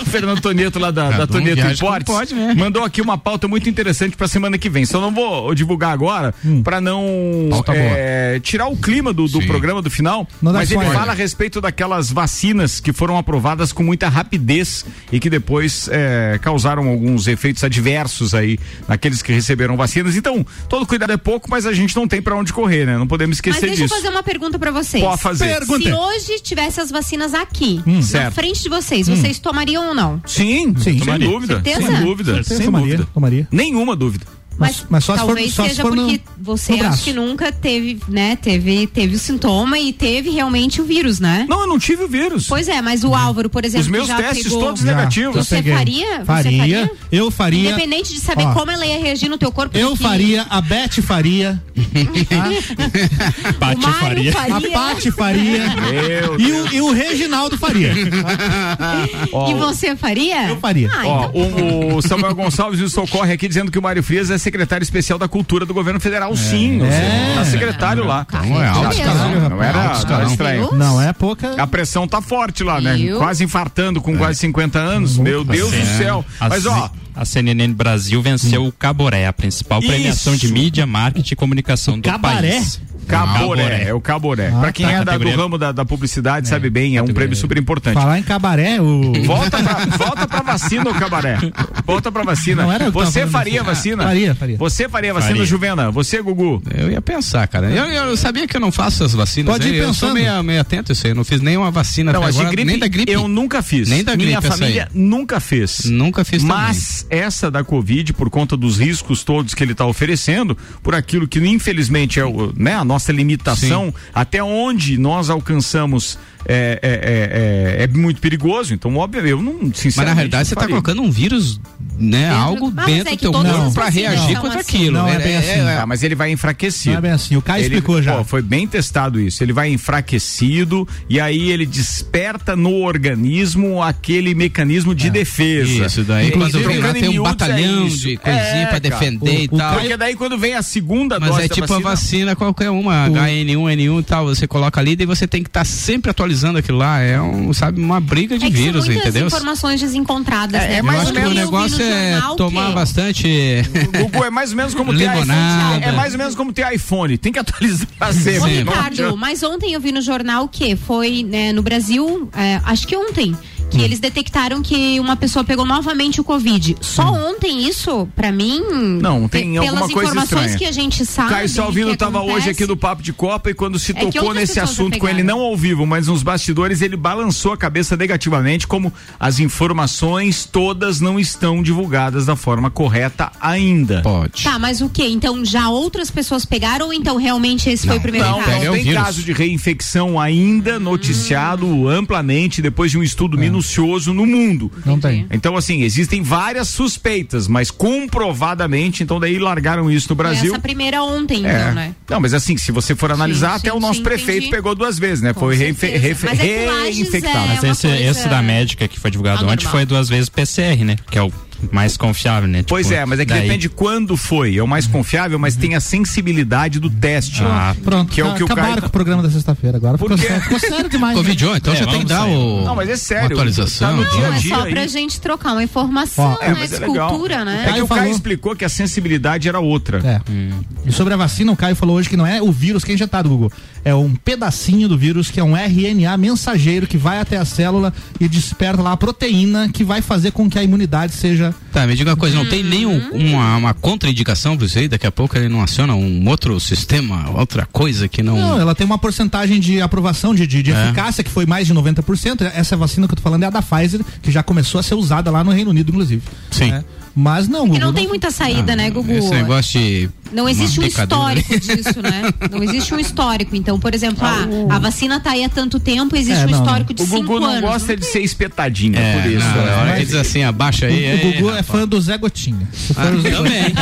o [LAUGHS] Fernando Tonieto lá da, Cada da Tonieto como pode, né? mandou aqui uma pauta muito interessante pra semana que vem. Só não vou divulgar agora pra não é, tirar o clima do, do programa do final. Não mas ele spoiler. fala a respeito daquelas vacinas que foram aprovadas com muita rapidez e que depois é, causaram alguns efeitos adversos aí naqueles que receberam vacinas. Então, todo cuidado é pouco, mas a gente não tem pra onde correr, né? Não podemos Mas esquecer deixa disso. eu fazer uma pergunta pra vocês. Pode fazer. Pergunta. Se hoje tivesse as vacinas aqui, Hum. na Certo. frente de vocês, vocês tomariam ou não? Sim, Sim. sem dúvida. Certeza? Sem dúvida. Eu Sem tomaria, dúvida. tomaria. Nenhuma dúvida. Mas, mas só se for, Talvez só se seja for no, porque você no acho que nunca teve, né, teve, teve o sintoma e teve realmente o vírus, né? Não, eu não tive o vírus. Pois é, mas o Álvaro, por exemplo, Os meus testes pegou... todos Já, negativos. Você peguei. faria? Você Faria, faria? eu faria. Independente de saber Ó, como ela ia reagir no teu corpo. Eu porque faria, a Beth faria, [LAUGHS] O Pati faria. faria. a Paty faria [LAUGHS] e o, e o Reginaldo faria. E você faria? Eu faria. Ah, Ó, então o, o Samuel Gonçalves nos socorre aqui dizendo que o Mário Frias é secretário especial da cultura do governo federal. Sim, É. tá secretário lá. Não é alto escalão. Não era, estranho. Não é pouca. A pressão tá forte lá, né? Quase infartando com quase 50 anos. Meu Deus do céu. A Mas ó, A CNN Brasil venceu o Caboré, a principal premiação de Isso. mídia, marketing e comunicação do Cabaré? país. Caboré, é o Caboré. Ah, pra quem tá. é da- do ramo da, da publicidade, sabe bem, é um prêmio super importante. Falar em cabaré, o. Volta pra, volta pra vacina, ô cabaré. Volta pra vacina. Não era Você faria assim. vacina? Faria, faria. Você faria vacina, Faria. Juvena? Você, Gugu? Eu ia pensar, cara. Eu, eu sabia que eu não faço as vacinas. Pode ir aí, eu pensando. sou meio, meio atento isso aí. Eu não fiz nenhuma vacina Não, até agora, gripe, nem da gripe. eu nunca fiz. Nem da Minha gripe, essa família aí. nunca fez. Nunca fiz Mas essa da Covid, por conta dos riscos todos que ele está oferecendo, por aquilo que infelizmente é o, né, a nossa limitação, até onde nós alcançamos é, é, é, é, é muito perigoso. Então, óbvio, eu não, sinceramente. Mas na realidade você está colocando um vírus, né? Dentro- algo Mas dentro é do teu corpo para reagir contra assim. aquilo. Não, é né? bem assim. Ah, mas ele vai enfraquecido. Não é bem assim, o Caio Ele- explicou já. pô, foi bem testado isso. Ele vai enfraquecido e aí ele desperta no organismo aquele mecanismo de defesa. Isso, daí Inclusive, quando trocando tem em um batalhão é de coisinha pra cara. defender e O- o tal. Porque daí quando vem a segunda Mas dose é da tipo a vacina qualquer uma, H1N1, N1 e tal, você coloca ali e você tem que estar sempre atualizando aquilo lá, é um, sabe, uma briga de É são vírus, muitas entendeu? informações desencontradas, É, né? é mais ou que o menos- negócio é jornal tomar que- bastante Gugu, é mais ou menos como ter iPhone. É mais ou menos como ter iPhone. Tem que atualizar sempre. Ô, Ricardo, mas ontem eu vi no jornal que foi né, no Brasil, é, acho que ontem, que Hum. eles detectaram que uma pessoa pegou novamente o Covid. Só ontem isso, pra mim. Hum. Não, tem pe- alguma pelas coisa informações estranha. que a gente sabe. Caio Salvino estava acontece, hoje aqui do Papo de Copa e quando se É tocou nesse assunto com ele, não ao vivo, mas nos bastidores, ele balançou a cabeça negativamente, como as informações todas não estão divulgadas da forma correta ainda. Pode. Tá, mas o que? Então já outras pessoas pegaram ou então realmente esse foi o primeiro Não, caso? não o tem vírus. caso de reinfecção ainda noticiado amplamente depois de um estudo minucioso no mundo. Não tem. Então, assim, existem várias suspeitas, mas comprovadamente, então daí largaram isso no Foi Brasil. Essa primeira ontem, É. então, né? Não, mas assim, se você for analisar, sim, até o nosso sim, prefeito entendi. pegou duas vezes, né? Foi reinfe- certeza. refe- Mas é reinfectado. é Mas esse, coisa esse da médica que foi divulgado anormal. ontem foi duas vezes PCR, né? Que é o mais confiável, né? Pois Tipo, é, mas é que daí- depende quando foi. É o mais confiável, mas tem a sensibilidade do teste. Ah, Pronto, que é o que o acabaram Caio com o programa da sexta-feira agora. Ficou quê? sério, ficou sério demais. [LAUGHS] né? Covidiou, então É, já tem que dar o Não, mas é sério. uma atualização. Tá a Não, é só aí. pra gente trocar uma informação, Ó, É, né? mas De é legal. cultura, né? É que o Caio falou. explicou que a sensibilidade era outra. É. E sobre a vacina, o Caio falou hoje que não é o vírus que é injetado, Google. É um pedacinho do vírus que é um RNA mensageiro que vai até a célula e desperta lá a proteína que vai fazer com que a imunidade seja. Tá, me diga uma coisa, não Uhum. tem nenhum uma, uma contraindicação pra isso aí? Daqui a pouco ele não aciona um outro sistema, outra coisa que não. Não, ela tem uma porcentagem de aprovação, de, de, de É. eficácia que foi mais de 90%. Essa vacina que eu tô falando é a da Pfizer, que já começou a ser usada lá no Reino Unido, inclusive. Sim. né? Mas não, Google, não tem muita saída, né, Gugu? Esse negócio de. Não existe um histórico disso, né? Não existe um histórico. Então, por exemplo, ah, a vacina tá aí há tanto tempo, existe É, um não, histórico de O cinco Gugu não anos. gosta de ser espetadinho, É, por isso. não, hora que diz assim, abaixa aí. O, o Gugu é, é fã do Zé Gotinha. Ah, o também.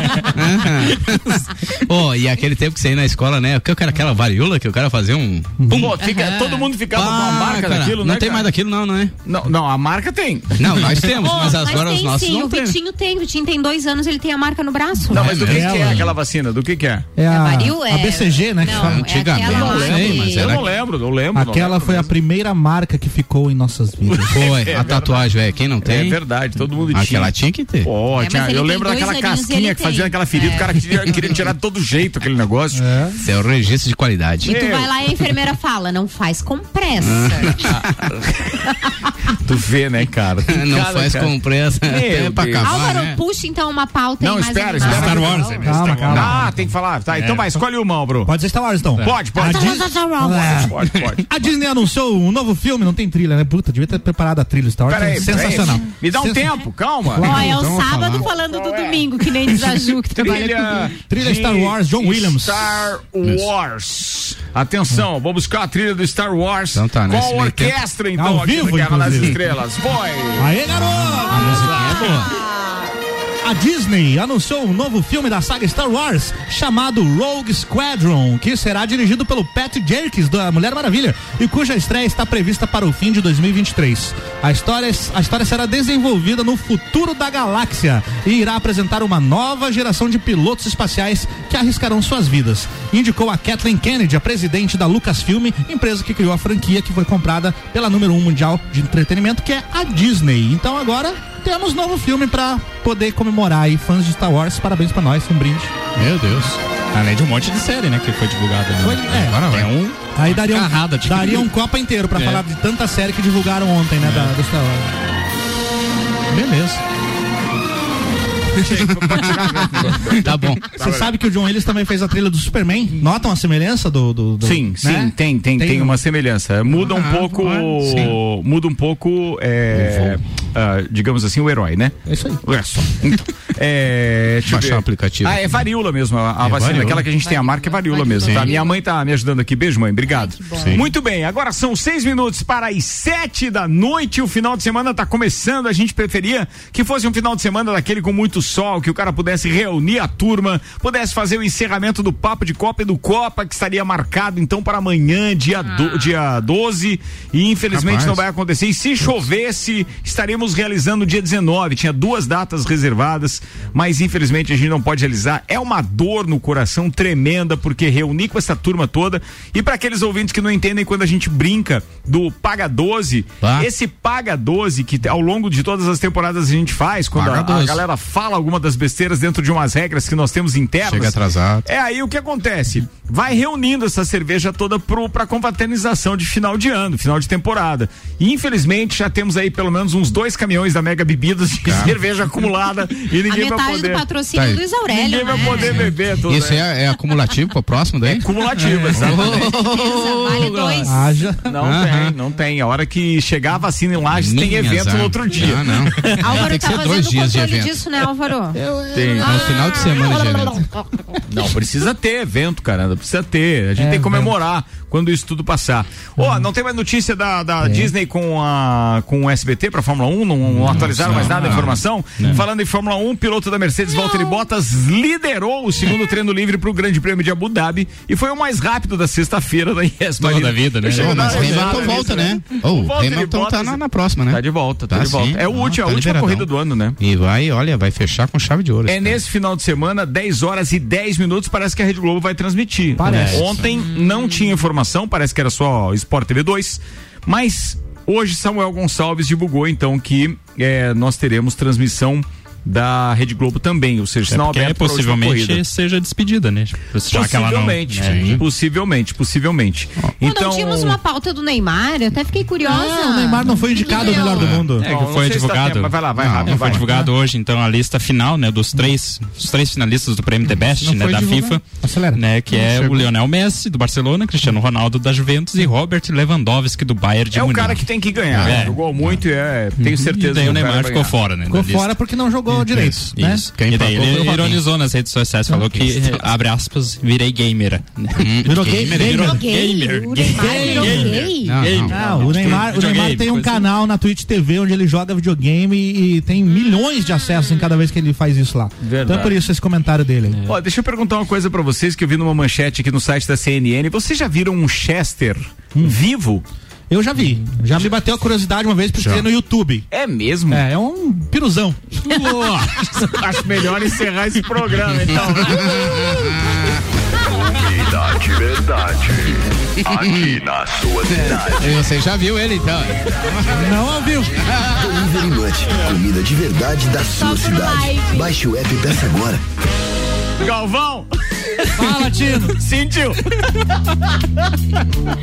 oh, [LAUGHS] e aquele tempo que você ia na escola, né? O que eu quero aquela varíola que eu quero fazer um. Pum. Pô, fica- todo mundo ficava com a Ah, marca cara, daquilo, Não né? tem cara? mais daquilo, não, não é? Não, não, a marca tem. Não, nós temos, Oh, mas agora os tem nossos sim, não o. Vitinho tem. O Vitinho tem dois anos, ele tem a marca no braço. Não, mas do que, que é Ela. aquela vacina? Do que que é? É a, é- a BCG, né? que Não, fala. é Antigamente, não sei, mas Eu não lembro, eu lembro. não Aquela lembro foi a primeira marca que ficou em nossas vidas. [LAUGHS] Foi, a tatuagem, velho. Quem não É tem? verdade, todo mundo tinha. Aquela tinha que ter. Pô, É, eu lembro daquela casquinha que fazia tem. aquela ferida, É. o cara queria, [LAUGHS] queria tirar de todo jeito aquele negócio. É. Isso é o registro de qualidade. E tu vai lá e a enfermeira fala, não faz com pressa. [LAUGHS] Tu vê, né, cara? Não cada faz cara. com pressa Meu até pra acabar, Álvaro, né? Puxa então uma pauta aí Não, mais espera, espera. Star Wars, é mesmo. Calma, calma. Ah, tem que falar. Tá, então vai, escolhe uma, Álvaro. Pode ser Star Wars, então. Pode, pode. A Dis- É. Pode, pode. [LAUGHS] A Disney anunciou um novo filme, não tem trilha, né? Puta, devia ter preparado a trilha Star Wars. Pera aí, Sensacional. aí. Me dá um Sensa- tempo, calma. Ó, é o Então, sábado falar. falando do domingo, que nem desaju que trabalha Trilha, Star Wars, John Williams. Star Wars. Atenção, vou buscar a trilha do Star Wars. Então tá, com nesse a orquestra, então, Ao aqui vivo, no Guerra das. Estrelas. Foi. Aê, garoto! A musiquinha é boa. A Disney anunciou um novo filme da saga Star Wars chamado Rogue Squadron, que será dirigido pelo Pat Jerkins da Mulher Maravilha e cuja estreia está prevista para o fim de 2023. A história, a história será desenvolvida no futuro da galáxia e irá apresentar uma nova geração de pilotos espaciais que arriscarão suas vidas. Indicou a Kathleen Kennedy, a presidente da Lucasfilm, empresa que criou a franquia que foi comprada pela número um mundial de entretenimento, que é a Disney. Então agora temos novo filme pra poder comemorar aí, fãs de Star Wars. Parabéns pra nós, um brinde. Meu Deus. Além de um monte de série, né? Que foi divulgada. Né? Foi- é. Agora. Tem um. Aí daria um, carrada de- daria um Copa inteiro pra É. falar de tanta série que divulgaram ontem, né, da, do Star Wars. Beleza. [LAUGHS] Tá bom. Você sabe que o John Willis também fez a trilha do Superman? Notam a semelhança do. do, do- Sim, né? sim, tem, tem, tem, Tem um- uma semelhança. Muda um Ah, pouco. sim. Muda um pouco. É, ah, digamos assim, o herói, né? É isso aí. Olha só. Então, é, deixa eu Baixar o aplicativo. Ah, é varíola mesmo. A, a vacina, varíola? aquela que a gente tem a marca é varíola mesmo. Tá? Minha mãe tá me ajudando aqui. Beijo, mãe. Obrigado. Sim. Muito bem, agora são seis minutos para as sete da noite. O final de semana tá começando. A gente preferia que fosse um final de semana daquele com muito sol, que o cara pudesse reunir a turma, pudesse fazer o encerramento do Papo de Copa e do Copa, que estaria marcado então para amanhã, dia, do- dia 12. E infelizmente Rapaz. não vai acontecer. E se chovesse, estaríamos realizando dia 19. Tinha duas datas reservadas, mas infelizmente a gente não pode realizar. É uma dor no coração tremenda, porque reunir com essa turma toda. E para aqueles ouvintes que não entendem quando a gente brinca do Paga 12, Ah. esse Paga 12 que ao longo de todas as temporadas a gente faz, quando a, a 12. galera fala alguma das besteiras dentro de umas regras que nós temos internas. Chega atrasado. É aí o que acontece. Vai reunindo essa cerveja toda pro, pra confraternização de final de ano, final de temporada. E infelizmente já temos aí pelo menos uns dois caminhões da Mega Bebidas de cerveja acumulada e A ninguém vai metade poder. do patrocínio Tá Luiz Aurélio. Ninguém vai né? poder beber tudo. Isso né? é, é acumulativo pro próximo daí? É cumulativo, exatamente. [LAUGHS] Vale dois. Haja. Não Aham. tem, não tem. A hora que chegar a vacina em Lages, tem evento azar. no outro dia. Ah, não. [LAUGHS] Álvaro Tem que tá ser dois dias de evento. disso, né, Álvaro? Tem. É o final de semana de evento. Não, precisa ter evento, caramba. Precisa ter. A gente É, tem que comemorar quando isso tudo passar. Ó, não tem mais notícia da, da Disney com a com o SBT pra Fórmula 1? Não, não atualizaram mais nada a informação? Falando em Fórmula 1, o piloto da Mercedes, Valtteri Bottas, liderou o segundo treino livre pro Grande Prêmio de Abu Dhabi e foi o mais rápido da sexta-feira da ES Toda Marina. a vida, né? Eu chego Ô, na mas risada Hamilton volta, né? Ô, O o Hamilton tá na, na próxima, né? Tá de volta, tá, Tá de volta. sim. É o Não, último, tá a última liberadão. corrida do ano, né? E vai, olha, vai fechar com chave de ouro. É nesse final de semana, 10 horas e 10 minutos, parece que a Rede Globo vai transmitir. Parece. Ontem não tinha informação, parece que era só Sport TV 2, mas hoje Samuel Gonçalves divulgou então que é, nós teremos transmissão da Rede Globo também, ou seja, É sinal aberto última possivelmente seja despedida, né? Já que ela não- Possivelmente, É. possivelmente, possivelmente. Então, não tínhamos uma pauta do Neymar, eu até fiquei curiosa. Ah, o Neymar não foi indicado o melhor do mundo. É, Não, que não foi dá divulgado. tempo, vai lá, vai Não, rápido, Foi vai. divulgado hoje, então, a lista final, né, dos três, os três finalistas do prêmio The Best, Não né, da divulgado. FIFA, Acelera. né, que é o Lionel Messi do Barcelona, Cristiano Ronaldo da Juventus e Robert Lewandowski do Bayern de é o Munique. cara que tem que ganhar. É. Jogou muito e é, tenho certeza E daí o Neymar ficou fora, né? Ficou fora porque não jogou direito. Isso, né? isso. Quem e daí ele Robinho. ironizou nas redes sociais, falou que, abre aspas, virei gamer. Virou gamer. Virou gamer. o Neymar virou. Não, Gamer. não. Não, o Neymar, o Neymar tem um assim. canal na Twitch TV onde ele joga videogame e, tem milhões de acessos em cada vez que ele faz isso lá. Verdade. Então é por isso esse comentário dele. aí. Ó, deixa eu perguntar uma coisa pra vocês que eu vi numa manchete aqui no site da CNN. Vocês já viram um Chester vivo? Eu já vi. Já me bateu a curiosidade uma vez porque Já. no YouTube. É mesmo? É, é um piruzão. [LAUGHS] Acho melhor encerrar esse programa, então. Comida de verdade. Aqui na sua cidade. E você já viu ele, então? Não ouviu. Delivery Munch, comida de verdade da sua cidade. Baixe o app e peça agora. Galvão! Fala, Tino. Sentiu?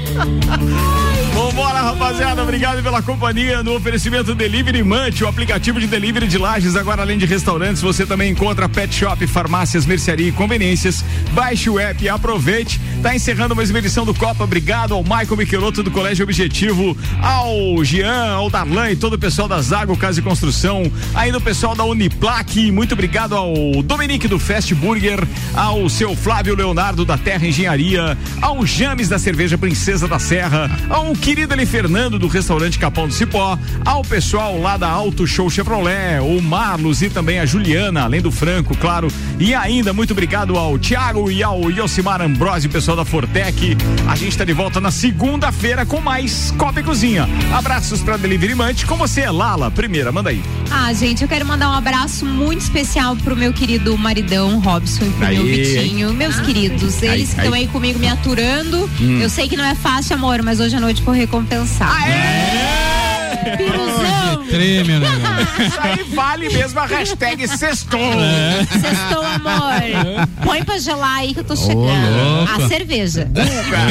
[LAUGHS] Vambora, rapaziada. Obrigado pela companhia no oferecimento Delivery Munch, o aplicativo de delivery de lajes. Agora, além de restaurantes, você também encontra pet shop, farmácias, mercearia e conveniências. Baixe o app e aproveite. Tá encerrando mais uma edição do Copa. Obrigado ao Michael Michelotto do Colégio Objetivo, ao Jean, ao Darlan e todo o pessoal da Zago Casa e Construção, ainda o pessoal da Uniplaque. Muito obrigado ao Dominique do Fast Burger, ao seu Flávio Leonardo da Terra Engenharia, ao James da Cerveja Princesa da Serra, ao querido Eli Fernando do restaurante Capão do Cipó, ao pessoal lá da Auto Show Chevrolet, o Marlos e também a Juliana, além do Franco, claro. E ainda muito obrigado ao Thiago e ao Yosimar Ambrosio, pessoal da Fortec. A gente está de volta na segunda-feira com mais Copa e Cozinha. Abraços para Delivery Munch. Com você, Lala. Primeira, manda aí. Ah, gente, eu quero mandar um abraço muito especial pro meu querido maridão Robson e pro Aí, meu Vitinho, meus queridos. Aí, Eles que estão aí. aí comigo me aturando. Hum. Eu sei que não é fácil, amor, mas hoje à noite vou recompensar. Piruzão! Treme, né? Isso aí vale mesmo a hashtag sextou. Sextou, amor. Põe pra gelar aí que eu tô chegando. louco. a cerveja.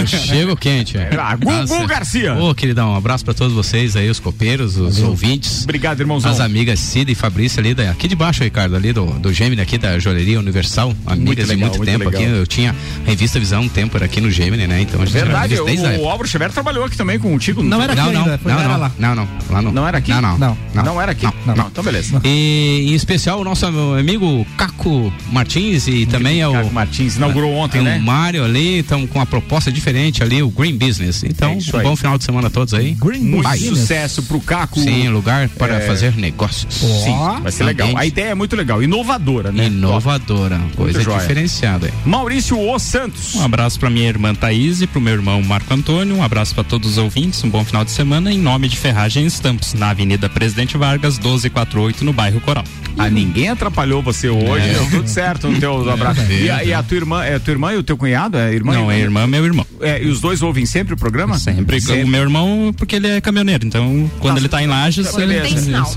Eu chego quente. é. Ah, Gugu. Garcia. Ô, queridão, um abraço pra todos vocês aí, os copeiros, os ouvintes. Obrigado, irmãozão. As amigas Cida e Fabrício ali, da, aqui de baixo, Ricardo, ali do, do Gemini, aqui da Joalheria Universal. Amigas legal, de muito muito tempo legal. aqui. Eu tinha revista Visão um tempo era aqui no Gemini, né? Então a gente Verdade, o, o Álvaro Xavier trabalhou aqui também contigo. Não era aqui Não, não, ainda, foi não, era não, lá. não, não, lá não. Não era aqui? Não, não. Não. Não, não, era aqui. Não, então beleza. E em especial o nosso amigo Caco Martins e também é o Caco Martins inaugurou ontem, é né? O Mário ali, estão com uma proposta diferente ali, o Green Business. Então, É um aí. bom final de semana a todos aí. Green Muito Vai. sucesso pro Caco. Sim, lugar para É. fazer negócios. Sim, vai ser legal. Ambiente A ideia é muito legal, inovadora, né? Inovadora, coisa joia. diferenciada aí. Maurício O Santos. Um abraço pra minha irmã Thaís e pro meu irmão Marco Antônio. Um abraço pra todos os ouvintes. Um bom final de semana em nome de Ferragem Estampos, na Avenida Presidente Vargas, 1248, no bairro Coral. Ah, ninguém atrapalhou você hoje, É. deu tudo certo no teu abraço. E, a, e a tua irmã, é tua irmã e o teu cunhado? É irmã Não, é irmã, meu irmão. É, e os dois ouvem sempre o programa? Sempre. O meu irmão, porque ele é caminhoneiro, então quando ele tá em Lages, Tá, ele-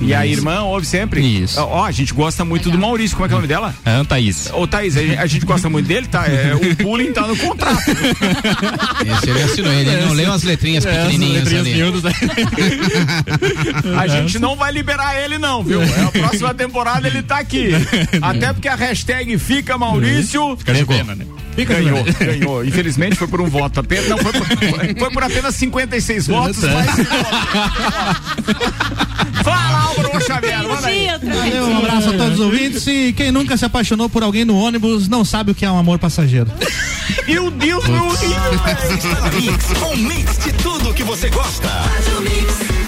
E a irmã ouve sempre? Isso. Ó, a gente gosta muito do Maurício, como é que é o nome dela? É, Thaís. Ô, Thaís, a gente, a gente gosta muito dele, tá? É, o bullying tá no contrato. [LAUGHS] Esse ele assinou, ele não leu as letrinhas É, as pequenininhas letrinhas ali. miúdas [LAUGHS] A gente não vai liberar ele, não, viu? É a próxima temporada ele tá aqui. [LAUGHS] Até porque a hashtag Fica Maurício. Fica de pena, né? ganhou, ganhou. Infelizmente foi por um voto apenas. Não, foi por, foi por apenas 56 votos, mas. [LAUGHS] Fala, Álvaro Xavier, manda aí. Valeu, um abraço a todos os ouvintes. E quem nunca se apaixonou por alguém no ônibus não sabe o que é um amor passageiro. Meu Deus, meu Deus. Um mix de tudo que você gosta. Faz o mix.